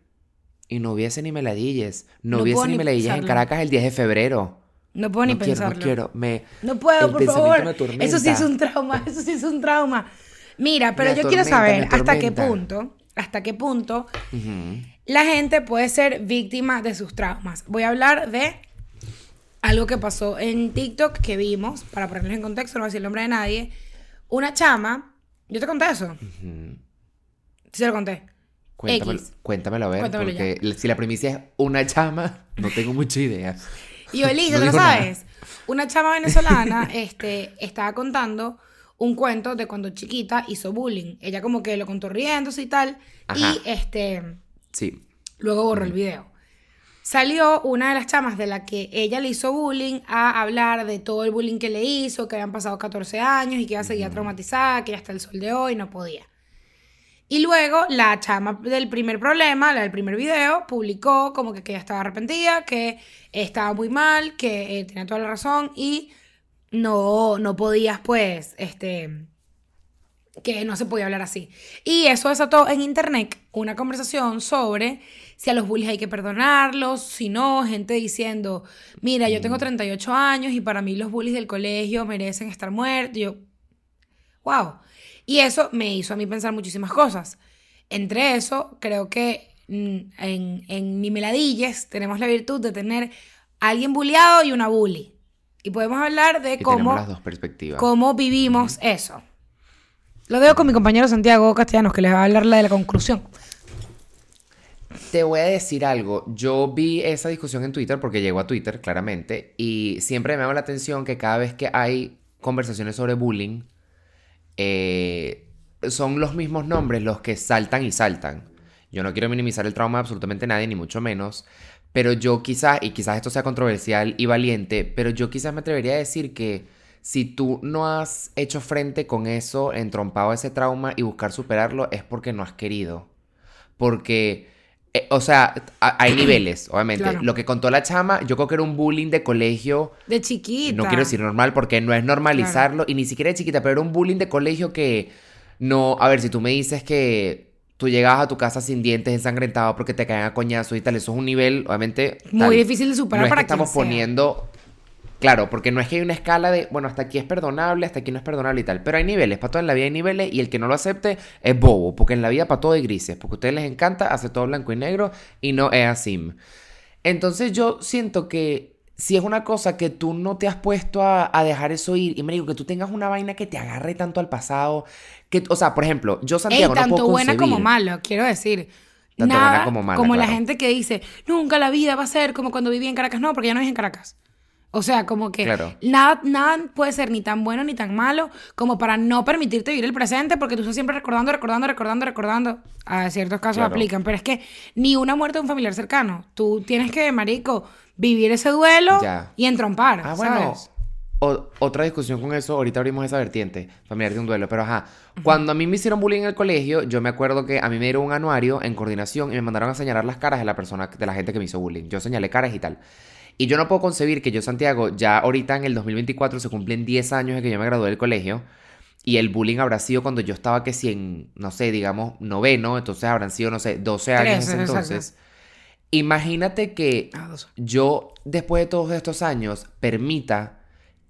Speaker 2: y no hubiese ni meladilles. No,
Speaker 1: No
Speaker 2: hubiese ni meladilles en. Caracas el 10 de febrero.
Speaker 1: no puedo ni
Speaker 2: quiero,
Speaker 1: pensarlo.
Speaker 2: no quiero. Me,
Speaker 1: No puedo, por favor. Eso sí es un trauma, eso sí es un trauma. Mira, pero
Speaker 2: Me
Speaker 1: yo quiero saber hasta qué punto, hasta qué punto la gente puede ser víctima de sus traumas. Voy a hablar de algo que pasó en TikTok que vimos, para ponerles en contexto, no voy a decir el nombre de nadie. Una chama, yo te conté eso. Sí, se lo conté.
Speaker 2: Cuéntamelo,
Speaker 1: X.
Speaker 2: cuéntamelo a ver,
Speaker 1: Cuéntamelo
Speaker 2: porque si la primicia es una chama, no tengo mucha idea.
Speaker 1: Y Olisa,
Speaker 2: No
Speaker 1: ¿tú lo
Speaker 2: nada.
Speaker 1: sabes? Una chama venezolana este, estaba contando un cuento de cuando chiquita hizo bullying. Ella como que lo contó riéndose y tal.
Speaker 2: Ajá.
Speaker 1: Y este,
Speaker 2: Sí.
Speaker 1: luego borró el video. Salió una de las chamas de la que ella le hizo bullying a hablar de todo el bullying que le hizo, que habían pasado 14 años y que ella seguía traumatizada, que ya hasta el sol de hoy no podía. Y luego la chama del primer problema, la del primer video, publicó como que, que ella estaba arrepentida, que estaba muy mal, que eh, tenía toda la razón y no, no podías pues, este, que no se podía hablar así. Y eso desató en internet una conversación sobre si a los bullies hay que perdonarlos, si no, gente diciendo, mira, yo tengo 38 años y para mí los bullies del colegio merecen estar muertos. Yo, wow. Y eso me hizo a mí pensar muchísimas cosas. Entre eso, creo que mm, en, en Ni Meladilles tenemos la virtud de tener a alguien bulliado y una bully. Y podemos hablar de
Speaker 2: Y
Speaker 1: cómo
Speaker 2: tenemos las dos perspectivas.
Speaker 1: cómo vivimos eso. Lo dejo con mi compañero Santiago Castellanos, que les va a hablar la de la conclusión.
Speaker 2: Te voy a decir algo. Yo vi esa discusión en Twitter porque llegó a Twitter, claramente, y siempre me llama la atención que cada vez que hay conversaciones sobre bullying, eh, son los mismos nombres los que saltan y saltan. Yo no quiero minimizar el trauma de absolutamente nadie, ni mucho menos, pero yo quizás, y quizás esto sea controversial y valiente, pero yo quizás me atrevería a decir que si tú no has hecho frente con eso, entrompado ese trauma y buscar superarlo, es porque no has querido. Porque, eh, o sea, a- hay niveles, obviamente.
Speaker 1: Claro.
Speaker 2: Lo que contó la chama, yo creo que era un bullying de colegio.
Speaker 1: De chiquita.
Speaker 2: No quiero decir normal porque no es normalizarlo y ni siquiera de chiquita, pero era un bullying de colegio que no, a ver, si tú me dices que tú llegabas a tu casa sin dientes ensangrentados porque te caen a coñazos y tal, eso es un nivel, obviamente,
Speaker 1: Muy
Speaker 2: tal.
Speaker 1: difícil de superar
Speaker 2: no es
Speaker 1: para
Speaker 2: que estamos
Speaker 1: sea.
Speaker 2: poniendo Claro, porque no es que hay una escala de, bueno, hasta aquí es perdonable, hasta aquí no es perdonable y tal. Pero hay niveles, para todo en la vida hay niveles y el que no lo acepte es bobo, porque en la vida para todo hay grises, porque a ustedes les encanta hacer todo blanco y negro y no es así. Entonces yo siento que si es una cosa que tú no te has puesto a, a dejar eso ir, y me digo que tú tengas una vaina que te agarre tanto al pasado, que, o sea, por ejemplo, yo
Speaker 1: Ey,
Speaker 2: Santiago no
Speaker 1: tanto
Speaker 2: puedo
Speaker 1: buena como mala, quiero decir.
Speaker 2: Tanto
Speaker 1: Nada
Speaker 2: buena como mala,
Speaker 1: la
Speaker 2: claro.
Speaker 1: gente que dice, nunca la vida va a ser como cuando viví en Caracas. No, porque ya no vives en Caracas. O sea, como que
Speaker 2: Claro.
Speaker 1: nada, nada puede ser ni tan bueno ni tan malo como para no permitirte vivir el presente porque tú estás siempre recordando, recordando, recordando, recordando. A ciertos casos
Speaker 2: Claro.
Speaker 1: aplican, pero es que ni una muerte de un familiar cercano. Tú tienes que, marico, vivir ese duelo
Speaker 2: Ya.
Speaker 1: y entrompar,
Speaker 2: Ah, bueno. otra discusión con eso, ahorita abrimos esa vertiente, familiar de un duelo, pero ajá. Cuando a mí me hicieron bullying en el colegio, yo me acuerdo que a mí me dieron un anuario en coordinación y me mandaron a señalar las caras de la persona, de la gente que me hizo bullying. Yo señalé caras y tal. Y yo no puedo concebir que yo, Santiago, ya ahorita en el 2024 se cumplen 10 años de que yo me gradué del colegio. Y el bullying habrá sido cuando yo estaba que si en, no sé, digamos, noveno, entonces habrán sido, no sé, 12 años en ese
Speaker 1: exacto.
Speaker 2: entonces. Imagínate que
Speaker 1: Ah,
Speaker 2: yo, después de todos estos años, permita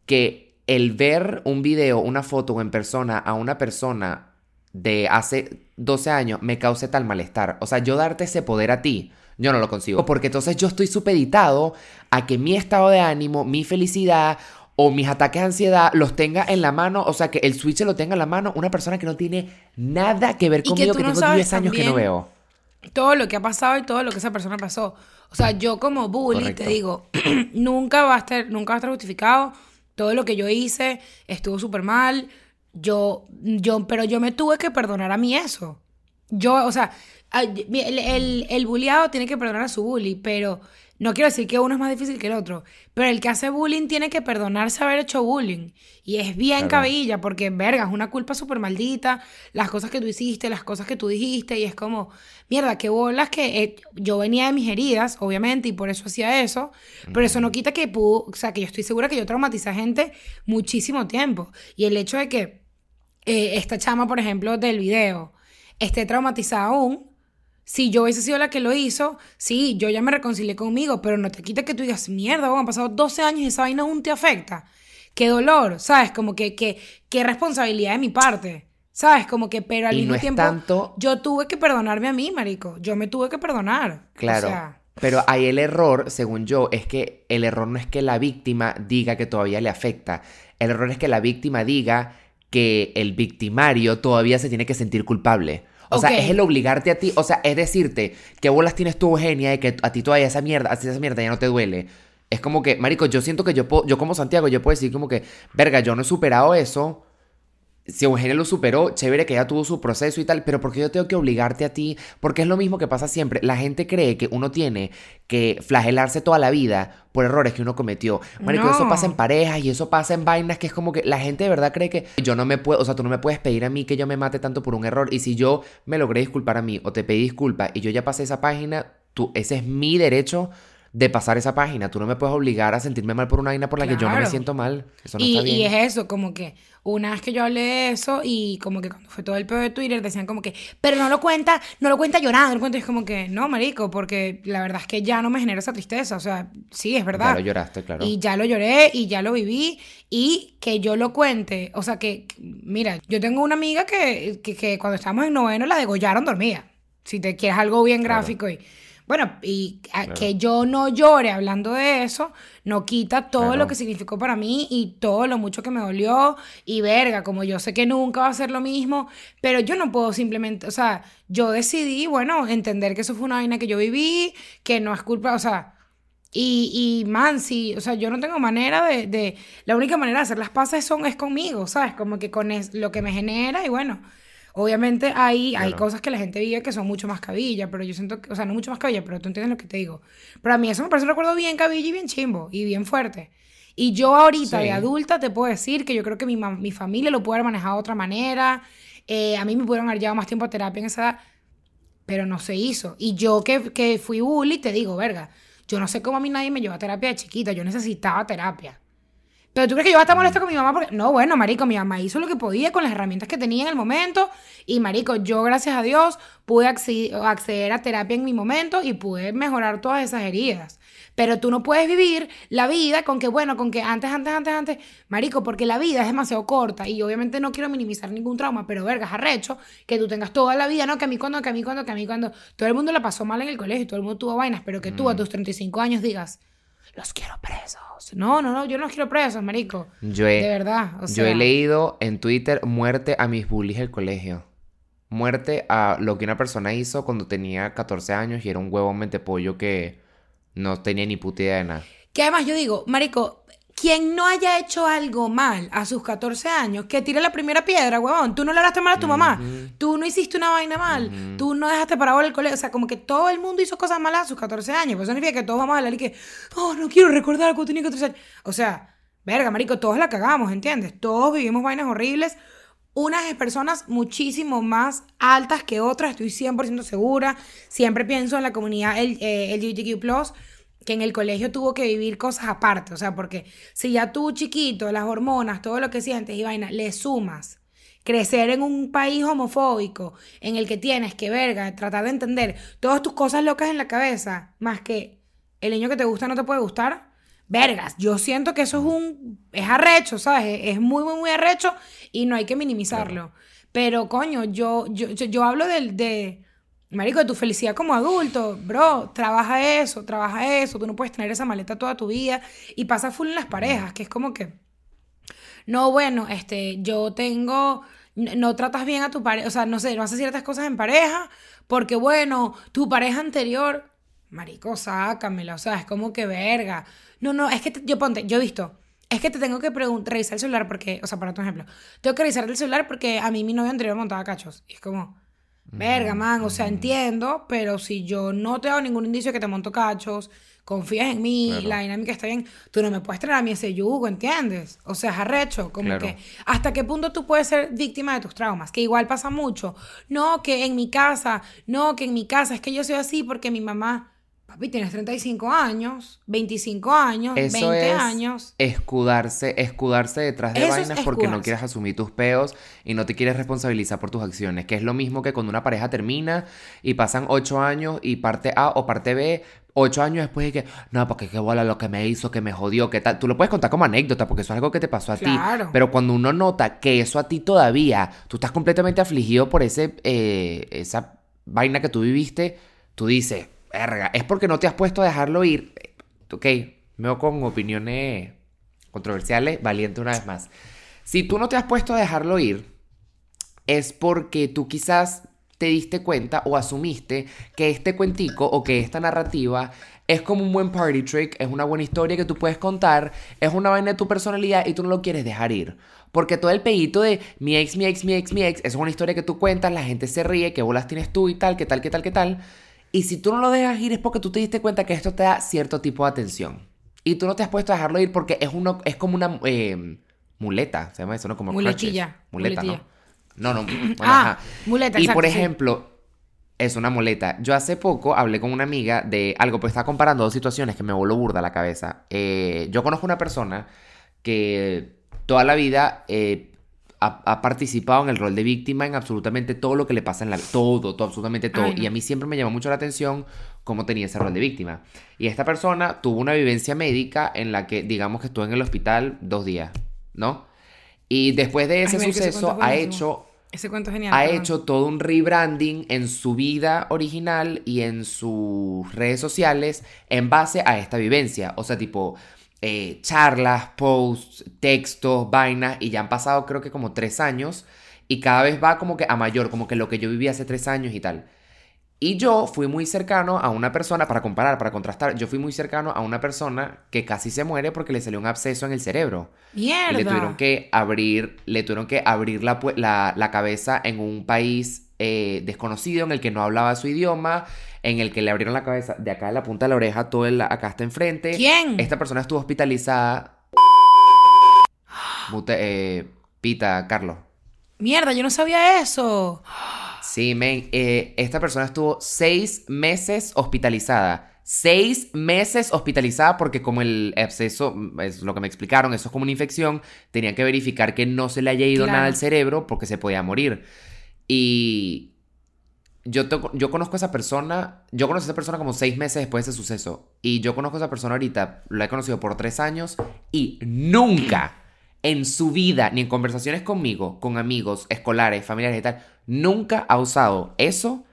Speaker 2: que el ver un video, una foto o en persona a una persona de hace 12 años me cause tal malestar. O sea, yo darte ese poder a ti, yo no lo consigo. Porque entonces yo estoy supeditado a que mi estado de ánimo, mi felicidad o mis ataques de ansiedad los tenga en la mano. O sea, que el switch lo tenga en la mano una persona que no tiene nada que ver
Speaker 1: Y que
Speaker 2: conmigo,
Speaker 1: tú
Speaker 2: que,
Speaker 1: no
Speaker 2: tengo
Speaker 1: sabes
Speaker 2: 10 años que no veo.
Speaker 1: todo lo que ha pasado y todo lo que esa persona pasó. O sea, yo como bully
Speaker 2: Correcto.
Speaker 1: te digo, nunca va a estar, nunca va a estar justificado. Todo lo que yo hice estuvo súper mal. Yo, yo, pero yo me tuve que perdonar a mí eso. Yo, o sea, el, el, el bulliado tiene que perdonar a su bully, pero no quiero decir que uno es más difícil que el otro. Pero el que hace bullying tiene que perdonarse haber hecho bullying. Y es bien
Speaker 2: Claro.
Speaker 1: cabilla, porque, verga, es una culpa súper maldita. Las cosas que tú hiciste, las cosas que tú dijiste, y es como, mierda, qué bolas que eh, yo venía de mis heridas, obviamente, y por eso hacía eso. Pero eso no quita que pudo, o sea, que yo estoy segura que yo traumaticé a gente muchísimo tiempo. Y el hecho de que eh, esta chama, por ejemplo, del video, esté traumatizada aún. Si yo hubiese sido la que lo hizo, sí, yo ya me reconcilié conmigo, pero no te quita que tú digas, mierda, weón, han pasado 12 años y esa vaina aún te afecta. Qué dolor, ¿sabes? Como que, que, qué responsabilidad de mi parte, ¿sabes? Como que, pero al
Speaker 2: Y
Speaker 1: mismo
Speaker 2: no
Speaker 1: tiempo,
Speaker 2: tanto-
Speaker 1: yo tuve que perdonarme a mí, marico. Yo me tuve que perdonar.
Speaker 2: Claro.
Speaker 1: O sea,
Speaker 2: Pero ahí el error, según yo, es que el error no es que la víctima diga que todavía le afecta. El error es que la víctima diga que el victimario todavía se tiene que sentir culpable. O sea, es el obligarte a ti, o sea, es decirte que bolas tienes tu Eugenia y que a ti todavía esa mierda, así esa mierda ya no te duele. Es como que, marico, yo siento que yo puedo, yo como Santiago, yo puedo decir como que, verga, yo no he superado eso. Si Eugenia lo superó, chévere que ella tuvo su proceso y tal, pero ¿por qué yo tengo que obligarte a ti? Porque es lo mismo que pasa siempre. La gente cree que uno tiene que flagelarse toda la vida por errores que uno cometió. Marico, eso
Speaker 1: No.
Speaker 2: pasa en parejas y eso pasa en vainas que es como que la gente de verdad cree que yo no me puedo, o sea, tú no me puedes pedir a mí que yo me mate tanto por un error. Y si yo me logré disculpar a mí o te pedí disculpa y yo ya pasé esa página, tú, ese es mi derecho de pasar esa página. Tú no me puedes obligar a sentirme mal por una vaina por la que yo no me siento mal. Eso no
Speaker 1: y,
Speaker 2: está bien.
Speaker 1: y es eso, como que una vez que yo hablé de eso y como que cuando fue todo el pedo de Twitter decían como que, pero no lo cuenta, no lo cuenta llorando, no lo cuenta, y es como que, no, marico, porque la verdad es que ya no me genera esa tristeza, o sea, sí, es verdad.
Speaker 2: Ya lo lloraste, claro.
Speaker 1: Y ya lo lloré y ya lo viví y que yo lo cuente, o sea, que, mira, yo tengo una amiga que, que, que cuando estábamos en noveno la degollaron dormida, si te quieres algo bien
Speaker 2: Claro.
Speaker 1: gráfico y... Bueno, y
Speaker 2: Claro.
Speaker 1: que yo no llore hablando de eso, no quita todo
Speaker 2: Claro.
Speaker 1: lo que significó para mí y todo lo mucho que me dolió. Y verga, como yo sé que nunca va a ser lo mismo, pero yo no puedo simplemente, o sea, yo decidí, bueno, entender que eso fue una vaina que yo viví, que no es culpa, o sea, y, y man, sí, o sea, yo no tengo manera de, de- la única manera de hacer las paces son, es conmigo, ¿sabes? Como que con es- lo que me genera y bueno. Obviamente hay, hay cosas que la gente vive que son mucho más cabilla, pero yo siento que, o sea, no mucho más cabilla, pero tú entiendes lo que te digo. Pero a mí eso me parece un recuerdo bien cabilla y bien chimbo y bien fuerte. Y yo ahorita
Speaker 2: Sí.
Speaker 1: de adulta te puedo decir que yo creo que mi, mi familia lo pudo haber manejado de otra manera. eh, a mí me pudieron haber llevado más tiempo a terapia en esa edad, pero no se hizo. Y yo que, que fui bully, te digo, verga, yo no sé cómo a mí nadie me llevó a terapia de chiquita, yo necesitaba terapia. Pero tú crees que yo voy a estar molesta con mi mamá porque. No, bueno, marico, mi mamá hizo lo que podía con las herramientas que tenía en el momento. Y marico, yo, gracias a Dios, pude acce- acceder a terapia en mi momento y pude mejorar todas esas heridas. Pero tú no puedes vivir la vida con que, bueno, con que antes, antes, antes, antes. Marico, porque la vida es demasiado corta. Y obviamente no quiero minimizar ningún trauma, pero vergas, arrecho, que tú tengas toda la vida, ¿no? Que a mí cuando, que a mí cuando, que a mí cuando. Todo el mundo la pasó mal en el colegio, todo el mundo tuvo vainas, pero que tú a tus 35 años digas los quiero presos. No, no, no, yo no los quiero presos, marico.
Speaker 2: Yo he,
Speaker 1: De verdad, o
Speaker 2: yo
Speaker 1: sea.
Speaker 2: he leído en Twitter muerte a mis bullies del colegio. Muerte a lo que una persona hizo cuando tenía 14 años y era un huevo mentepollo que no tenía ni puta idea de nada.
Speaker 1: Que además yo digo, marico, quien no haya hecho algo mal a sus 14 años, que tire la primera piedra, huevón. Tú no le hablaste mal a tu mamá. Tú no hiciste una vaina mal. Tú no dejaste parado el colegio. O sea, como que todo el mundo hizo cosas malas a sus 14 años. Pues eso significa que todos vamos a hablar y que, oh, no quiero recordar cuando tenía 14 años. O sea, verga, marico, todos la cagamos, ¿entiendes? Todos vivimos vainas horribles. Unas personas muchísimo más altas que otras, estoy 100% segura. Siempre pienso en la comunidad L- eh, LGBTQ+, que en el colegio tuvo que vivir cosas aparte. O sea, porque si ya tú chiquito, las hormonas, todo lo que sientes y vaina, le sumas crecer en un país homofóbico en el que tienes que, verga, tratar de entender todas tus cosas locas en la cabeza, más que el niño que te gusta no te puede gustar, vergas, yo siento que eso es un, es arrecho, ¿sabes? Es muy, muy, muy arrecho y no hay que minimizarlo. Pero, coño, yo, yo, yo, yo hablo del, de, marico, de tu felicidad como adulto, bro, trabaja eso, trabaja eso, tú no puedes tener esa maleta toda tu vida y pasa full en las parejas, que es como que... No, bueno, este, yo tengo, no tratas bien a tu pareja, o sea, no sé, no haces ciertas cosas en pareja, porque bueno, tu pareja anterior, marico, sácamela, o sea, es como que verga. No, no, es que te- yo ponte, yo he visto, es que te tengo que revisar el celular porque, o sea, para tu ejemplo, tengo que revisar el celular porque a mí mi novio anterior montaba cachos, y es como, verga, man, o sea, entiendo, pero si yo no te hago ningún indicio de que te monto cachos, confías en mí,
Speaker 2: Claro.
Speaker 1: la dinámica está bien, tú no me puedes traer a mí ese yugo, ¿entiendes? O sea, es arrecho, como
Speaker 2: Claro.
Speaker 1: que hasta qué punto tú puedes ser víctima de tus traumas, que igual pasa mucho. No, que en mi casa, no, que en mi casa, es que yo soy así porque mi mamá, papi, tienes 35 años, 25 años,
Speaker 2: Eso
Speaker 1: 20
Speaker 2: es
Speaker 1: años.
Speaker 2: escudarse, escudarse detrás de
Speaker 1: Eso
Speaker 2: vainas porque no quieres asumir tus peos y no te quieres responsabilizar por tus acciones, que es lo mismo que cuando una pareja termina y pasan ocho años y parte A o parte B, ocho años después de que, no, porque qué bola lo que me hizo, que me jodió, que tal. Tú lo puedes contar como anécdota porque eso es algo que te pasó a
Speaker 1: Claro.
Speaker 2: ti. Pero cuando uno nota que eso a ti todavía, tú estás completamente afligido por ese, eh, esa vaina que tú viviste, tú dices, verga, es porque no te has puesto a dejarlo ir. Ok, me con opiniones controversiales, valiente una vez más. Si tú no te has puesto a dejarlo ir, es porque tú quizás te diste cuenta o asumiste que este cuentico o que esta narrativa es como un buen party trick, es una buena historia que tú puedes contar, es una vaina de tu personalidad y tú no lo quieres dejar ir. Porque todo el pedito de mi ex, mi ex, mi ex, mi ex, es una historia que tú cuentas, la gente se ríe, que bolas tienes tú y tal, que tal, que tal, que tal. Y si tú no lo dejas ir es porque tú te diste cuenta que esto te da cierto tipo de atención. Y tú no te has puesto a dejarlo ir porque es, uno, es como una eh, muleta, se llama eso, ¿no? Como
Speaker 1: Muletilla.
Speaker 2: Muleta,
Speaker 1: muletilla.
Speaker 2: ¿no? No, no. bueno,
Speaker 1: Ah,
Speaker 2: ajá.
Speaker 1: muleta,
Speaker 2: Y
Speaker 1: exacto,
Speaker 2: por
Speaker 1: sí.
Speaker 2: ejemplo, es una muleta. Yo hace poco hablé con una amiga de algo, pues estaba comparando dos situaciones que me voló burda la cabeza. Eh, yo conozco una persona que toda la vida eh, ha, ha participado en el rol de víctima en absolutamente todo lo que le pasa en la vida. Todo, todo, absolutamente todo.
Speaker 1: Ay, no.
Speaker 2: Y a mí siempre me llamó mucho la atención cómo tenía ese rol de víctima. Y esta persona tuvo una vivencia médica en la que, digamos que estuvo en el hospital dos días, ¿no? Y después de ese
Speaker 1: Ay,
Speaker 2: suceso ha hecho
Speaker 1: Ese cuento es genial.
Speaker 2: ha
Speaker 1: perdón.
Speaker 2: hecho todo un rebranding en su vida original y en sus redes sociales en base a esta vivencia. O sea, tipo eh, charlas, posts, textos, vainas, y ya han pasado creo que como tres años y cada vez va como que a mayor, como que lo que yo viví hace tres años y tal. Y yo fui muy cercano a una persona, para comparar, para contrastar, yo fui muy cercano a una persona que casi se muere porque le salió un absceso en el cerebro.
Speaker 1: Mierda.
Speaker 2: Y le tuvieron que abrir, le tuvieron que abrir la, la cabeza en un país eh, desconocido, en el que no hablaba su idioma, en el que le abrieron la cabeza de acá de la punta de la oreja, todo el, acá hasta enfrente.
Speaker 1: ¿Quién?
Speaker 2: Esta persona estuvo hospitalizada. Mute- eh, Pita, Carlos.
Speaker 1: Mierda, yo no sabía eso.
Speaker 2: Sí, men. eh, esta persona estuvo seis meses hospitalizada. Seis meses hospitalizada porque como el absceso, mm, es lo que me explicaron, eso es como una infección, tenían que verificar que no se le haya ido
Speaker 1: Claro.
Speaker 2: nada al cerebro porque se podía morir. Y yo, to- yo conozco a esa persona, yo conocí a esa persona como seis meses después de ese suceso. Y yo conozco a esa persona ahorita, la he conocido por tres años y nunca en su vida, ni en conversaciones conmigo, con amigos, escolares, familiares y tal, nunca ha usado eso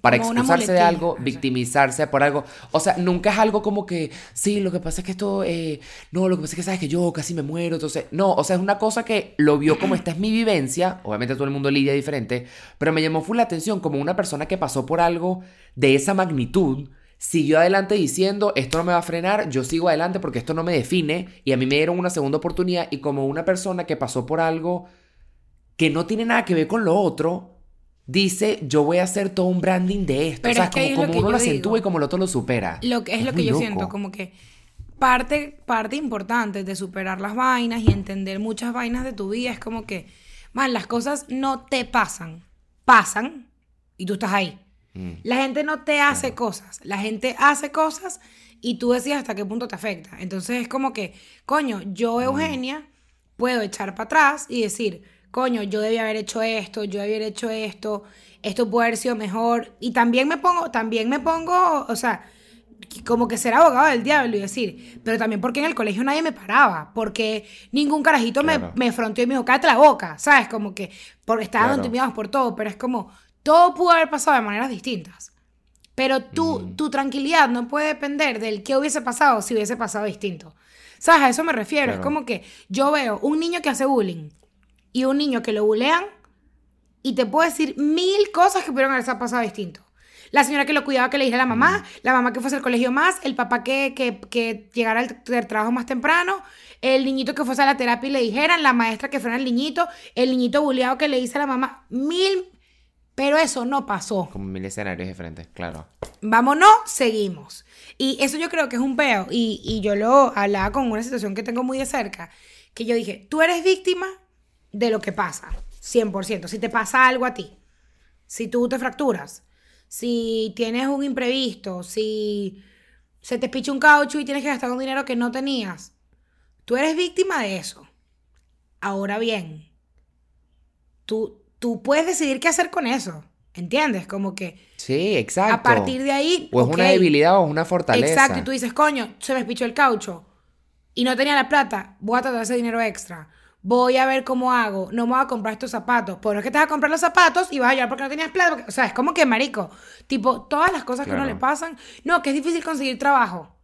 Speaker 2: para
Speaker 1: Como
Speaker 2: excusarse de algo, victimizarse por algo. O sea, nunca es algo como que, sí, lo que pasa es que esto, eh, no, lo que pasa es que sabes que yo casi me muero, entonces, no, o sea, es una cosa que lo vio como esta es mi vivencia, obviamente todo el mundo lidia diferente, pero me llamó full la atención como una persona que pasó por algo de esa magnitud, siguió adelante diciendo, esto no me va a frenar, yo sigo adelante porque esto no me define, y a mí me dieron una segunda oportunidad, y como una persona que pasó por algo que no tiene nada que ver con lo otro, dice, yo voy a hacer todo un branding de esto.
Speaker 1: Pero
Speaker 2: o sea,
Speaker 1: es que
Speaker 2: como,
Speaker 1: lo
Speaker 2: uno lo acentúa y como el otro lo supera.
Speaker 1: Lo que es, lo que yo
Speaker 2: loco.
Speaker 1: siento, como que parte, parte importante de superar las vainas y entender muchas vainas de tu vida es como que, man, las cosas no te pasan, pasan y tú estás ahí.
Speaker 2: Mm.
Speaker 1: La gente no te hace cosas, la gente hace cosas y tú decides hasta qué punto te afecta. Entonces es como que, coño,
Speaker 2: Mm.
Speaker 1: yo, Eugenia, puedo echar para atrás y decir, coño, yo debía haber hecho esto, yo debía haber hecho esto, esto puede haber sido mejor. Y también me pongo, también me pongo, o sea, como que ser abogado del diablo y decir, pero también porque en el colegio nadie me paraba, porque ningún carajito
Speaker 2: Claro.
Speaker 1: me, me fronteó y me dijo, cállate la boca, ¿sabes? Como que, porque estaban
Speaker 2: Claro.
Speaker 1: intimidados por todo, pero es como, todo pudo haber pasado de maneras distintas. Pero tú, tu tranquilidad no puede depender del qué hubiese pasado si hubiese pasado distinto. ¿Sabes? A eso me refiero. Es como que yo veo un niño que hace bullying y un niño que lo bulean y te puedo decir mil cosas que pudieron haberse pasado distinto. La señora que lo cuidaba que le dijera a la mamá, la mamá que fuese al colegio más, el papá que, que, que llegara al trabajo más temprano, el niñito que fuese a la terapia y le dijeran, la maestra que fuera el niñito, el niñito buleado que le dice a la mamá, mil, pero eso no pasó.
Speaker 2: Como mil escenarios diferentes, claro.
Speaker 1: Vámonos, seguimos. Y eso yo creo que es un peo. Y, y yo lo hablaba con una situación que tengo muy de cerca, que yo dije, tú eres víctima de lo que pasa, 100%. Si te pasa algo a ti, si tú te fracturas, si tienes un imprevisto, si se te picha un caucho y tienes que gastar un dinero que no tenías, tú eres víctima de eso. Ahora bien, tú, tú puedes decidir qué hacer con eso. ¿Entiendes? Como que
Speaker 2: Sí, exacto.
Speaker 1: a partir de ahí.
Speaker 2: O es una debilidad o es una fortaleza.
Speaker 1: Exacto, y tú dices, coño, se me pichó el caucho y no tenía la plata, voy a tratar ese dinero extra. Voy a ver cómo hago, no me voy a comprar estos zapatos. Pero es que te vas a comprar los zapatos y vas a llorar porque no tenías plata. porque- o sea, es como que marico. Tipo, todas las cosas que a uno
Speaker 2: Claro.
Speaker 1: le pasan. No, que es difícil conseguir trabajo.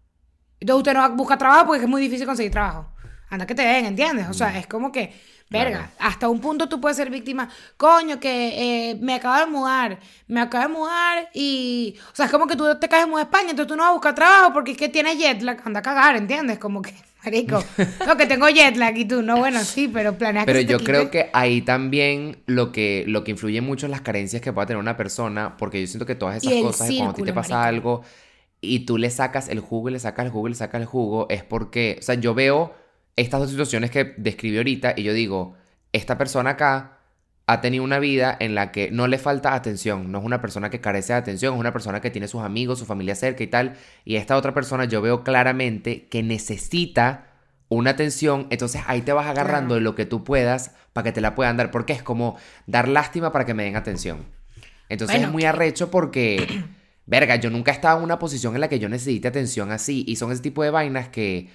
Speaker 1: Entonces usted no busca trabajo porque es muy difícil conseguir trabajo. anda que te den, ¿entiendes? O sea, es como que, verga, hasta un punto tú puedes ser víctima, coño, que eh, me acabo de mudar, me acabo de mudar y, o sea, es como que tú te caes a España, entonces tú no vas a buscar trabajo porque es que tienes jet lag, anda a cagar, ¿entiendes? Como que, marico, no, que tengo jet lag y tú, no, bueno, sí, pero planeas
Speaker 2: Pero yo creo que ahí también lo que, lo que influye mucho es las carencias que pueda tener una persona, porque yo siento que todas esas cosas, cuando a ti te pasa
Speaker 1: marico.
Speaker 2: algo y tú le sacas el jugo y le sacas el jugo y le sacas el jugo, es porque, o sea, yo veo estas dos situaciones que describí ahorita y yo digo, esta persona acá ha tenido una vida en la que no le falta atención, no es una persona que carece de atención, es una persona que tiene sus amigos, su familia cerca y tal, y esta otra persona yo veo claramente que necesita una atención, entonces ahí te vas agarrando de lo que tú puedas para que te la puedan dar, porque es como dar lástima para que me den atención. Entonces
Speaker 1: Bueno,
Speaker 2: es muy arrecho porque, verga, yo nunca he estado en una posición en la que yo necesite atención así, y son ese tipo de vainas que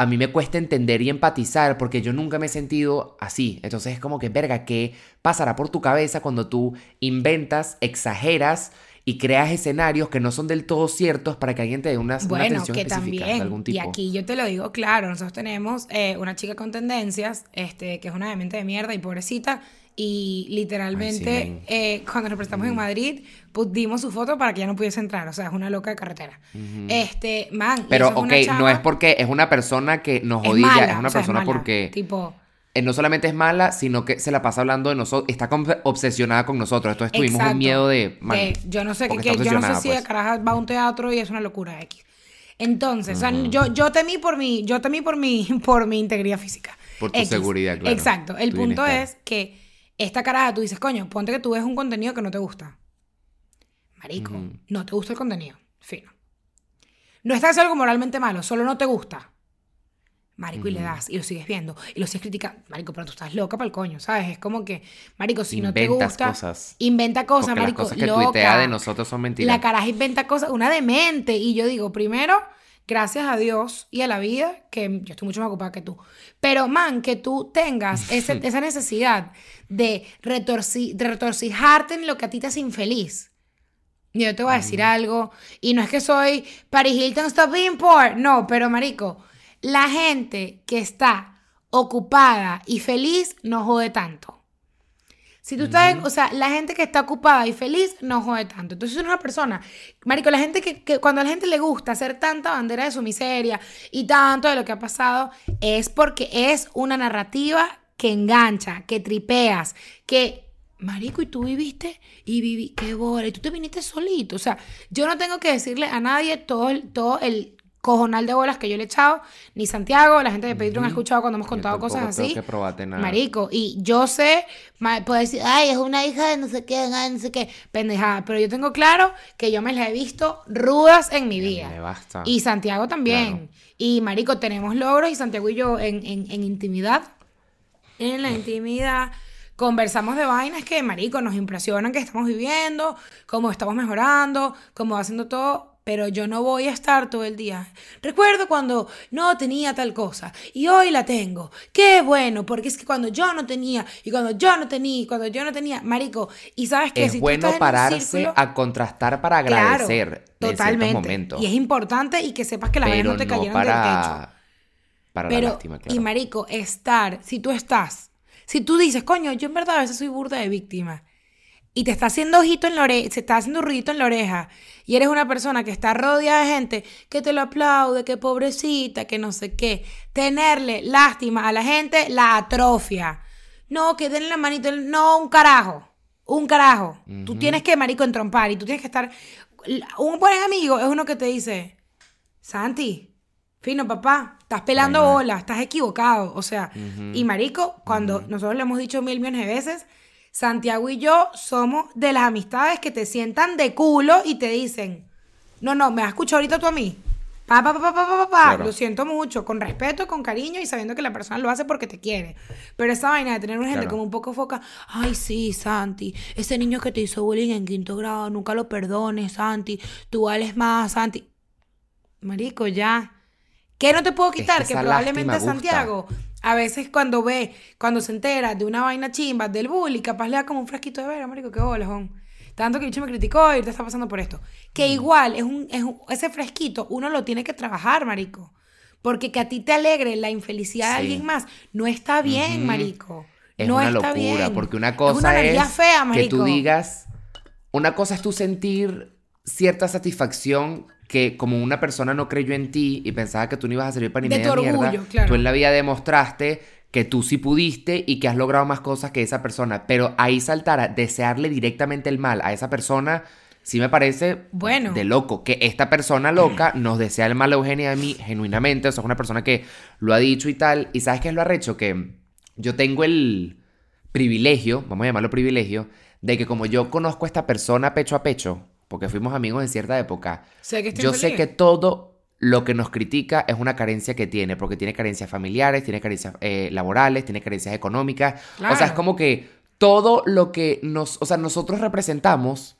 Speaker 2: a mí me cuesta entender y empatizar porque yo nunca me he sentido así. Entonces es como que, verga, ¿qué pasará por tu cabeza cuando tú inventas, exageras y creas escenarios que no son del todo ciertos para que alguien te dé una, atención
Speaker 1: que
Speaker 2: específica de
Speaker 1: también,
Speaker 2: algún tipo?
Speaker 1: y aquí yo te lo digo claro, nosotros tenemos eh, una chica con tendencias, este, que es una demente de mierda y pobrecita, y literalmente
Speaker 2: Ay, sí,
Speaker 1: eh, cuando nos presentamos en Madrid, dimos su foto para que ya no pudiese entrar, o sea, es una loca de carretera. Este, man,
Speaker 2: Pero,
Speaker 1: es
Speaker 2: ok, no es porque es una persona que nos
Speaker 1: es mala,
Speaker 2: es una
Speaker 1: o sea, es
Speaker 2: persona
Speaker 1: mala,
Speaker 2: porque
Speaker 1: Tipo,
Speaker 2: eh, no solamente es mala, sino que se la pasa hablando de nosotros, está obsesionada con nosotros. Entonces tuvimos
Speaker 1: exacto,
Speaker 2: un miedo de... man,
Speaker 1: de- yo no sé,
Speaker 2: está
Speaker 1: yo no sé si
Speaker 2: pues.
Speaker 1: de caraja va a un teatro y es una locura X. Entonces, o sea, yo, yo temí por mi, yo temí por mi, por mi integridad física.
Speaker 2: Por tu seguridad, claro.
Speaker 1: Exacto. El
Speaker 2: Tu
Speaker 1: punto
Speaker 2: bienestar.
Speaker 1: es que esta caraja, tú dices, coño, ponte que tú ves un contenido que no te gusta. Marico, no te gusta el contenido. Fino. No estás haciendo algo moralmente malo, solo no te gusta. Marico, y le das, y lo sigues viendo, y lo sigues criticando. Marico, pero tú estás loca para el coño, ¿sabes? Es como que, Marico, si no te gusta.
Speaker 2: cosas.
Speaker 1: Inventa cosas,
Speaker 2: Porque las
Speaker 1: Marico.
Speaker 2: cosas que
Speaker 1: loca.
Speaker 2: tuitea de nosotros son mentiras.
Speaker 1: La caraja inventa cosas, una demente. Y yo digo, primero, gracias a Dios y a la vida, que yo estoy mucho más ocupada que tú. Pero, man, que tú tengas ese- esa necesidad de, retorci- de retorcijarte en lo que a ti te hace infeliz. Yo te voy a decir algo, y no es que soy Paris Hilton Stop Being Poor, no, pero marico, la gente que está ocupada y feliz no jode tanto. Si tú estás, en- o sea, la gente que está ocupada y feliz no jode tanto. Entonces, es una persona, marico, la gente que, que cuando a la gente le gusta hacer tanta bandera de su miseria y tanto de lo que ha pasado, es porque es una narrativa que engancha, que tripeas, que, marico, y tú viviste y viví, qué bola, y tú te viniste solito. O sea, yo no tengo que decirle a nadie todo el, todo el cojonal de bolas que yo le he echado, ni Santiago, la gente de Patreon ha escuchado cuando hemos contado cosas así.
Speaker 2: que nada.
Speaker 1: Marico, y yo sé, puedo decir, ay, es una hija de no sé qué, no sé qué, pendejada, pero yo tengo claro que yo me las he visto rudas en mi vida.
Speaker 2: Me basta.
Speaker 1: Y Santiago también.
Speaker 2: Claro.
Speaker 1: Y Marico, tenemos logros y Santiago y yo en, en, en intimidad. En la intimidad. Conversamos de vainas que, Marico, nos impresionan que estamos viviendo, cómo estamos mejorando, cómo va haciendo todo. Pero yo no voy a estar todo el día. Recuerdo cuando no tenía tal cosa y hoy la tengo. Qué bueno, porque es que cuando yo no tenía y cuando yo no tenía y cuando yo no tenía, marico, y sabes que
Speaker 2: es
Speaker 1: si tú
Speaker 2: bueno
Speaker 1: en
Speaker 2: pararse
Speaker 1: círculo-
Speaker 2: a contrastar para
Speaker 1: Claro,
Speaker 2: agradecer en ciertos
Speaker 1: totalmente.
Speaker 2: momentos.
Speaker 1: Y es importante y que sepas que las vainas
Speaker 2: pero
Speaker 1: no te
Speaker 2: no
Speaker 1: cayeron del techo.
Speaker 2: para, para
Speaker 1: Pero,
Speaker 2: la lástima, claro.
Speaker 1: y marico, estar, si tú estás, si tú dices, coño, yo en verdad a veces soy burda de víctima, y te está haciendo ojito en la oreja, se está haciendo ruidito en la oreja, y eres una persona que está rodeada de gente que te lo aplaude, que pobrecita, que no sé qué, tenerle lástima a la gente la atrofia. No, que denle la manito, no, un carajo, un carajo. Tú tienes que, marico, entrompar, y tú tienes que estar... Un buen amigo es uno que te dice, Santi, fino papá, estás pelando
Speaker 2: Ay, ma.
Speaker 1: bola, estás equivocado. O sea, y marico, cuando nosotros le hemos dicho mil millones de veces, Santiago y yo somos de las amistades que te sientan de culo y te dicen, no, no, me has escuchado ahorita tú a mí. Pa, pa, pa, pa, pa, pa, pa, pa.
Speaker 2: Claro.
Speaker 1: Lo siento mucho, con respeto, con cariño y sabiendo que la persona lo hace porque te quiere. Pero esa vaina de tener una gente
Speaker 2: Claro.
Speaker 1: como un poco foca, ay, sí, Santi, ese niño que te hizo bullying en quinto grado, nunca lo perdones, Santi, tú vales más, Santi. Marico, ya. ¿Qué no te puedo quitar? que probablemente
Speaker 2: gusta.
Speaker 1: A veces cuando ve, cuando se entera de una vaina chimba del bullying, capaz le da como un fresquito de vera, marico, qué bola, Juan. Tanto que el bicho me criticó y te está pasando por esto. Que igual, es un, es un- ese fresquito uno lo tiene que trabajar, marico. Porque que a ti te alegre la infelicidad de alguien más, no está bien, marico.
Speaker 2: Es
Speaker 1: no
Speaker 2: una
Speaker 1: está
Speaker 2: locura,
Speaker 1: bien.
Speaker 2: porque una
Speaker 1: Es
Speaker 2: cosa
Speaker 1: una energía
Speaker 2: es
Speaker 1: fea,
Speaker 2: que
Speaker 1: marico.
Speaker 2: tú digas, una cosa es tú sentir cierta satisfacción que como una persona no creyó en ti y pensaba que tú no ibas a servir para ni
Speaker 1: De
Speaker 2: media
Speaker 1: tu
Speaker 2: mierda,
Speaker 1: orgullo, claro.
Speaker 2: tú en la vida demostraste que tú sí pudiste y que has logrado más cosas que esa persona, pero ahí saltar a desearle directamente el mal a esa persona, sí me parece
Speaker 1: Bueno.
Speaker 2: de loco, que esta persona loca nos desea el mal a Eugenia y a mí genuinamente, o sea, es una persona que lo ha dicho y tal, y ¿sabes qué es lo arrecho? Que yo tengo el privilegio, vamos a llamarlo privilegio, de que como yo conozco a esta persona pecho a pecho, porque fuimos amigos en cierta época,
Speaker 1: Sé que estoy
Speaker 2: yo sé que todo lo que nos critica es una carencia que tiene, porque tiene carencias familiares, tiene carencias eh, laborales, tiene carencias económicas. O sea, es
Speaker 1: Claro.
Speaker 2: como que todo lo que nos, o sea, nosotros representamos,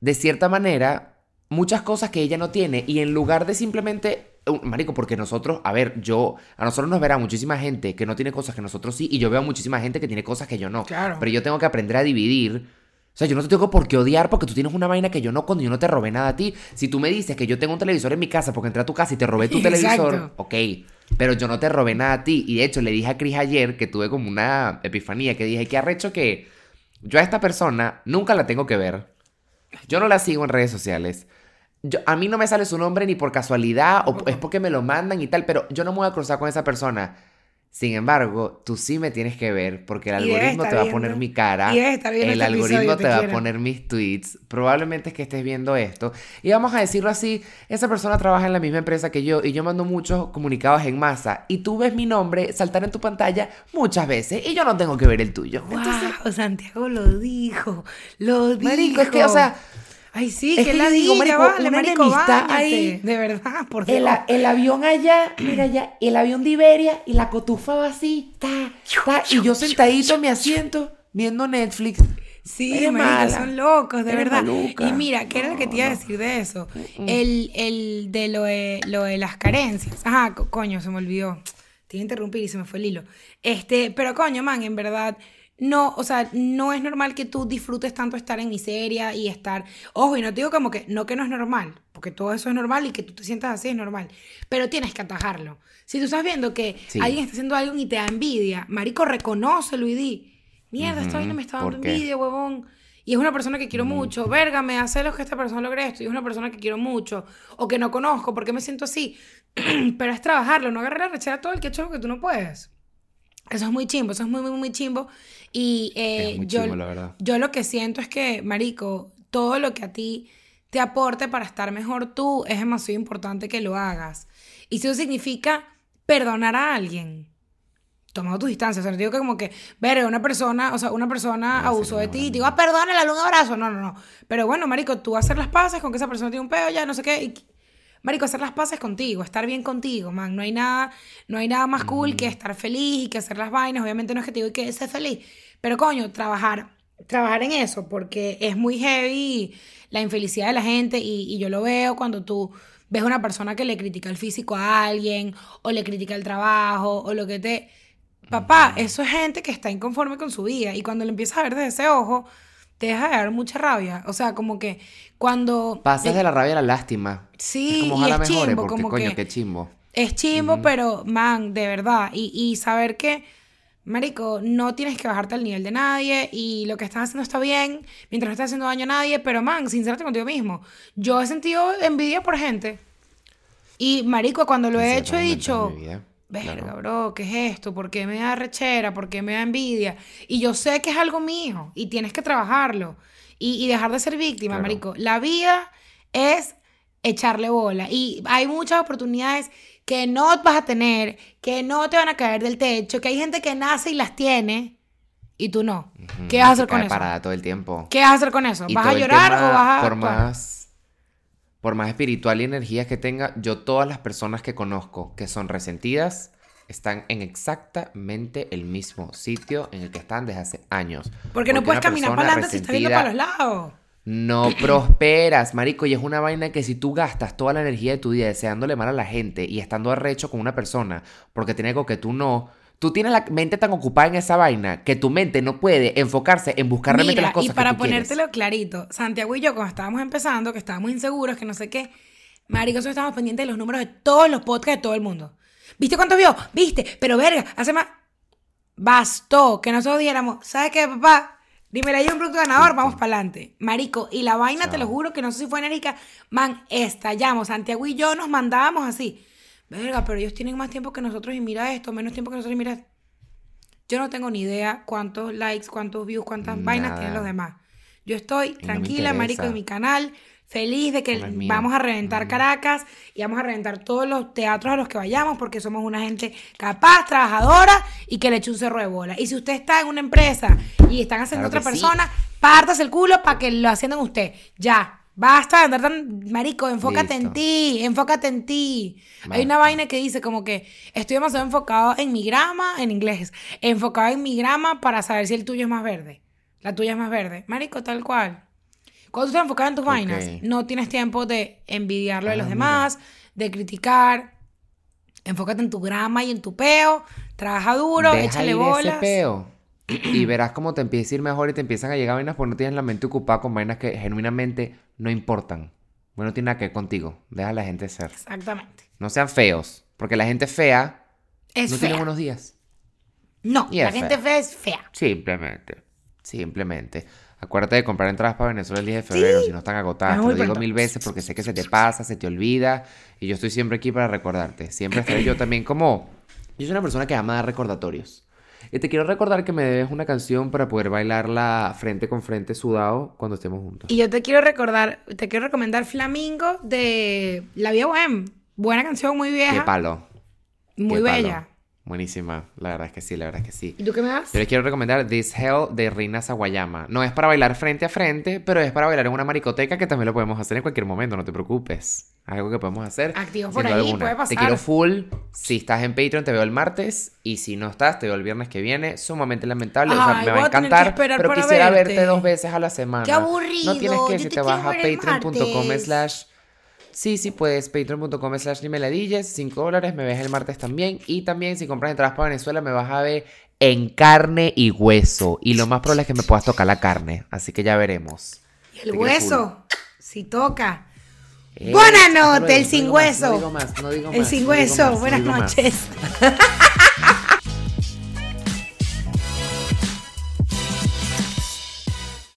Speaker 2: de cierta manera, muchas cosas que ella no tiene. Y en lugar de simplemente, uh, marico, porque nosotros, a ver, yo, a nosotros nos verá muchísima gente que no tiene cosas que nosotros sí, y yo veo a muchísima gente que tiene cosas que yo no.
Speaker 1: Claro.
Speaker 2: Pero yo tengo que aprender a dividir. O sea, yo no te tengo por qué odiar porque tú tienes una vaina que yo no cuando yo no te robé nada a ti. Si tú me dices que yo tengo un televisor en mi casa porque entré a tu casa y te robé tu
Speaker 1: Exacto.
Speaker 2: televisor, ok. Pero yo no te robé nada a ti. Y de hecho le dije a Chris ayer que tuve como una epifanía que dije que arrecho que yo a esta persona nunca la tengo que ver. Yo no la sigo en redes sociales. Yo, a mí no me sale su nombre ni por casualidad o es porque me lo mandan y tal, pero yo no me voy a cruzar con esa persona. Sin embargo, tú sí me tienes que ver porque el
Speaker 1: Y
Speaker 2: algoritmo te va a poner mi cara.
Speaker 1: y estar
Speaker 2: el
Speaker 1: este
Speaker 2: algoritmo te
Speaker 1: te
Speaker 2: va a poner mis tweets. Probablemente es que estés viendo esto. Y vamos a decirlo así, esa persona trabaja en la misma empresa que yo y yo mando muchos comunicados en masa y tú ves mi nombre saltar en tu pantalla muchas veces y yo no tengo que ver el tuyo. Entonces,
Speaker 1: Santiago lo dijo. Lo dijo.
Speaker 2: Marico, es que, o sea,
Speaker 1: Ay, sí,
Speaker 2: es
Speaker 1: que
Speaker 2: que
Speaker 1: la
Speaker 2: digo, marico,
Speaker 1: vale,
Speaker 2: una
Speaker 1: marico,
Speaker 2: enemistad
Speaker 1: báñate.
Speaker 2: ahí.
Speaker 1: De verdad, por
Speaker 2: El,
Speaker 1: Dios.
Speaker 2: a- el avión allá, mira allá, el avión de Iberia y la cotufa va así, ta, ta, y yo sentadito en mi asiento viendo Netflix.
Speaker 1: Sí, marico, son locos, de
Speaker 2: Eres
Speaker 1: verdad.
Speaker 2: maluca.
Speaker 1: Y mira, ¿qué era lo que te iba a decir de eso? El, el de lo de, lo de las carencias. Ajá, co- coño, se me olvidó. Te iba a interrumpir y se me fue el hilo. Este, pero coño, man, en verdad, no, o sea, no es normal que tú disfrutes tanto estar en miseria y estar. Ojo, y no te digo como que, no que no es normal, porque todo eso es normal y que tú te sientas así es normal. Pero tienes que atajarlo. Si tú estás viendo que
Speaker 2: Sí.
Speaker 1: alguien está haciendo algo y te da envidia, marico, reconócelo y di. Mierda, esta
Speaker 2: Ujú,
Speaker 1: vaina me está
Speaker 2: ¿por
Speaker 1: dando envidia, huevón. Y es una persona que quiero mucho. Verga, me hace lo que esta persona logre esto. Y es una persona que quiero mucho. O que no conozco. ¿Por qué me siento así? Pero es trabajarlo. No agarrar la rechera a todo el que ha hecho lo que tú no puedes. Eso es muy chimbo. Eso es muy, muy, muy chimbo. Y eh, yo,
Speaker 2: chimbo, la verdad.
Speaker 1: yo lo que siento es que, marico, todo lo que a ti te aporte para estar mejor tú es demasiado importante que lo hagas. Y si eso significa perdonar a alguien, tomando tus distancias. O sea, no digo que como que, ver, una persona, o sea, una persona
Speaker 2: No,
Speaker 1: abusó de ti y te digo, ah, perdónala, dale un abrazo. No, no, no. Pero bueno, marico, tú hacer las paces con que esa persona tiene un peo ya, no sé qué. y- marico, hacer las paces contigo, estar bien contigo, man. No hay nada, no hay nada más cool que estar feliz y que hacer las vainas. Obviamente no es que te digo que ser feliz. Pero coño, trabajar, trabajar en eso, porque es muy heavy la infelicidad de la gente y, y yo lo veo cuando tú ves una persona que le critica el físico a alguien o le critica el trabajo o lo que te... Papá, eso es gente que está inconforme con su vida y cuando lo empiezas a ver desde ese ojo, te deja de dar mucha rabia. O sea, como que cuando...
Speaker 2: Pasas
Speaker 1: eh,
Speaker 2: de la rabia a la lástima.
Speaker 1: Sí,
Speaker 2: es como
Speaker 1: y
Speaker 2: ojalá
Speaker 1: es
Speaker 2: mejore,
Speaker 1: chimbo,
Speaker 2: porque
Speaker 1: como
Speaker 2: coño,
Speaker 1: que-
Speaker 2: qué chimbo.
Speaker 1: es chimbo, pero, man, de verdad. Y, y saber que, marico, no tienes que bajarte al nivel de nadie y lo que estás haciendo está bien mientras no estás haciendo daño a nadie, pero, man, sincérate contigo mismo. Yo he sentido envidia por gente. Y, marico, cuando lo he hecho, he dicho, verga, bro, ¿qué es esto? ¿Por qué me da rechera? ¿Por qué me da envidia? Y yo sé que es algo mío y tienes que trabajarlo y, y dejar de ser víctima,
Speaker 2: Claro.
Speaker 1: marico. La vida es echarle bola y hay muchas oportunidades que no vas a tener, que no te van a caer del techo, que hay gente que nace y las tiene y tú no. ¿Qué vas a hacer con eso?
Speaker 2: parada todo el tiempo.
Speaker 1: ¿Qué vas a hacer con eso? ¿Vas a llorar o vas a
Speaker 2: Por más, por más espiritual y energías que tenga, yo todas las personas que conozco que son resentidas están en exactamente el mismo sitio en el que están desde hace años.
Speaker 1: Porque no puedes caminar para adelante si estás viendo para los lados.
Speaker 2: No prosperas, marico, y es una vaina que si tú gastas toda la energía de tu día deseándole mal a la gente y estando arrecho con una persona porque tiene algo que tú no, tú tienes la mente tan ocupada en esa vaina que tu mente no puede enfocarse en buscar realmente
Speaker 1: Mira,
Speaker 2: las cosas
Speaker 1: y para
Speaker 2: que tú quieres.
Speaker 1: ponértelo clarito, Santiago y yo cuando estábamos empezando, que estábamos inseguros, que no sé qué, marico, nosotros estábamos pendientes de los números de todos los podcasts de todo el mundo. ¿Viste cuántos vio? ¿Viste? Pero verga, hace más. Bastó que nosotros dijéramos, ¿sabes qué, papá? Dímelo ahí un producto ganador, vamos para adelante. Marico, y la vaina, te lo juro que no sé si fue enérgica, man, estallamos. Santiago y yo nos mandábamos así. Verga, pero ellos tienen más tiempo que nosotros y mira esto, menos tiempo que nosotros y mira esto. Yo no tengo ni idea cuántos likes, cuántos views, cuántas vainas tienen los demás. Yo estoy tranquila, marico, en mi canal, feliz de que vamos a reventar Caracas y vamos a reventar todos los teatros a los que vayamos porque somos una gente capaz, trabajadora y que le eche un cerro de bola. Y si usted está en una empresa y están haciendo
Speaker 2: Claro
Speaker 1: otra
Speaker 2: que sí.
Speaker 1: persona, pártase el culo para que lo asciendan usted. Ya. Basta de andar tan, marico, enfócate en ti, enfócate en ti. Hay una vaina que dice como que estoy demasiado enfocado en mi grama, en inglés, enfocado en mi grama para saber si el tuyo es más verde. La tuya es más verde. Marico, tal cual. Cuando tú estás enfocado en tus vainas, no tienes tiempo de envidiarlo de
Speaker 2: Ah,
Speaker 1: los
Speaker 2: mira.
Speaker 1: demás, de criticar. Enfócate en tu grama y en tu peo. Trabaja duro,
Speaker 2: Deja
Speaker 1: échale
Speaker 2: ir
Speaker 1: bolas.
Speaker 2: ese peo. Y verás cómo te empieza a ir mejor y te empiezan a llegar vainas porque no tienes la mente ocupada con vainas que genuinamente no importan. Bueno, no tiene nada que ver contigo. Deja a la gente ser.
Speaker 1: Exactamente.
Speaker 2: No sean feos. Porque la gente fea
Speaker 1: Es
Speaker 2: no
Speaker 1: fea.
Speaker 2: tiene buenos días.
Speaker 1: No,
Speaker 2: Y
Speaker 1: la gente
Speaker 2: fea.
Speaker 1: fea es fea.
Speaker 2: Simplemente. Simplemente. Acuérdate de comprar entradas para Venezuela el 10 de febrero, si no están agotadas.
Speaker 1: Es
Speaker 2: Te lo digo
Speaker 1: pronto.
Speaker 2: mil veces porque sé que se te pasa, se te olvida. Y yo estoy siempre aquí para recordarte. Siempre estaré yo también como... Yo soy una persona que ama dar recordatorios. Y te quiero recordar que me debes una canción para poder bailarla frente con frente sudado cuando estemos juntos.
Speaker 1: Y yo te quiero recordar, te quiero recomendar Flamingo de La Vía Bohem. Buena canción, muy
Speaker 2: Qué
Speaker 1: vieja,
Speaker 2: palo.
Speaker 1: muy
Speaker 2: qué palo.
Speaker 1: bella.
Speaker 2: Buenísima. La verdad es que sí, la verdad es que sí.
Speaker 1: ¿Y tú qué me das?
Speaker 2: Yo les quiero recomendar This Hell de Rina Sawayama. No es para bailar frente a frente, pero es para bailar en una maricoteca que también lo podemos hacer en cualquier momento, no te preocupes. Algo que podemos hacer.
Speaker 1: Activo
Speaker 2: sin
Speaker 1: por ahí,
Speaker 2: alguna.
Speaker 1: puede pasar.
Speaker 2: Te quiero full. Si estás en Patreon, te veo el martes. Y si no estás, te veo el viernes que viene. Sumamente lamentable. o sea, me va a encantar. Pero quisiera
Speaker 1: verte.
Speaker 2: verte dos veces a la semana.
Speaker 1: Qué aburrido,
Speaker 2: No tienes que,
Speaker 1: yo
Speaker 2: si
Speaker 1: te
Speaker 2: te vas a patreon.com slash Sí, sí puedes. Patreon.com slash ni me la dilles, 5 dólares. Me ves el martes también. Y también si compras entradas para Venezuela me vas a ver en carne y hueso. Y lo más probable es que me puedas tocar la carne. Así que ya veremos.
Speaker 1: Y el hueso, si toca.
Speaker 2: Eh,
Speaker 1: Buena
Speaker 2: hasta
Speaker 1: noche,
Speaker 2: luego.
Speaker 1: el
Speaker 2: No
Speaker 1: sin hueso.
Speaker 2: No digo más, no digo más.
Speaker 1: El sin hueso, buenas noches.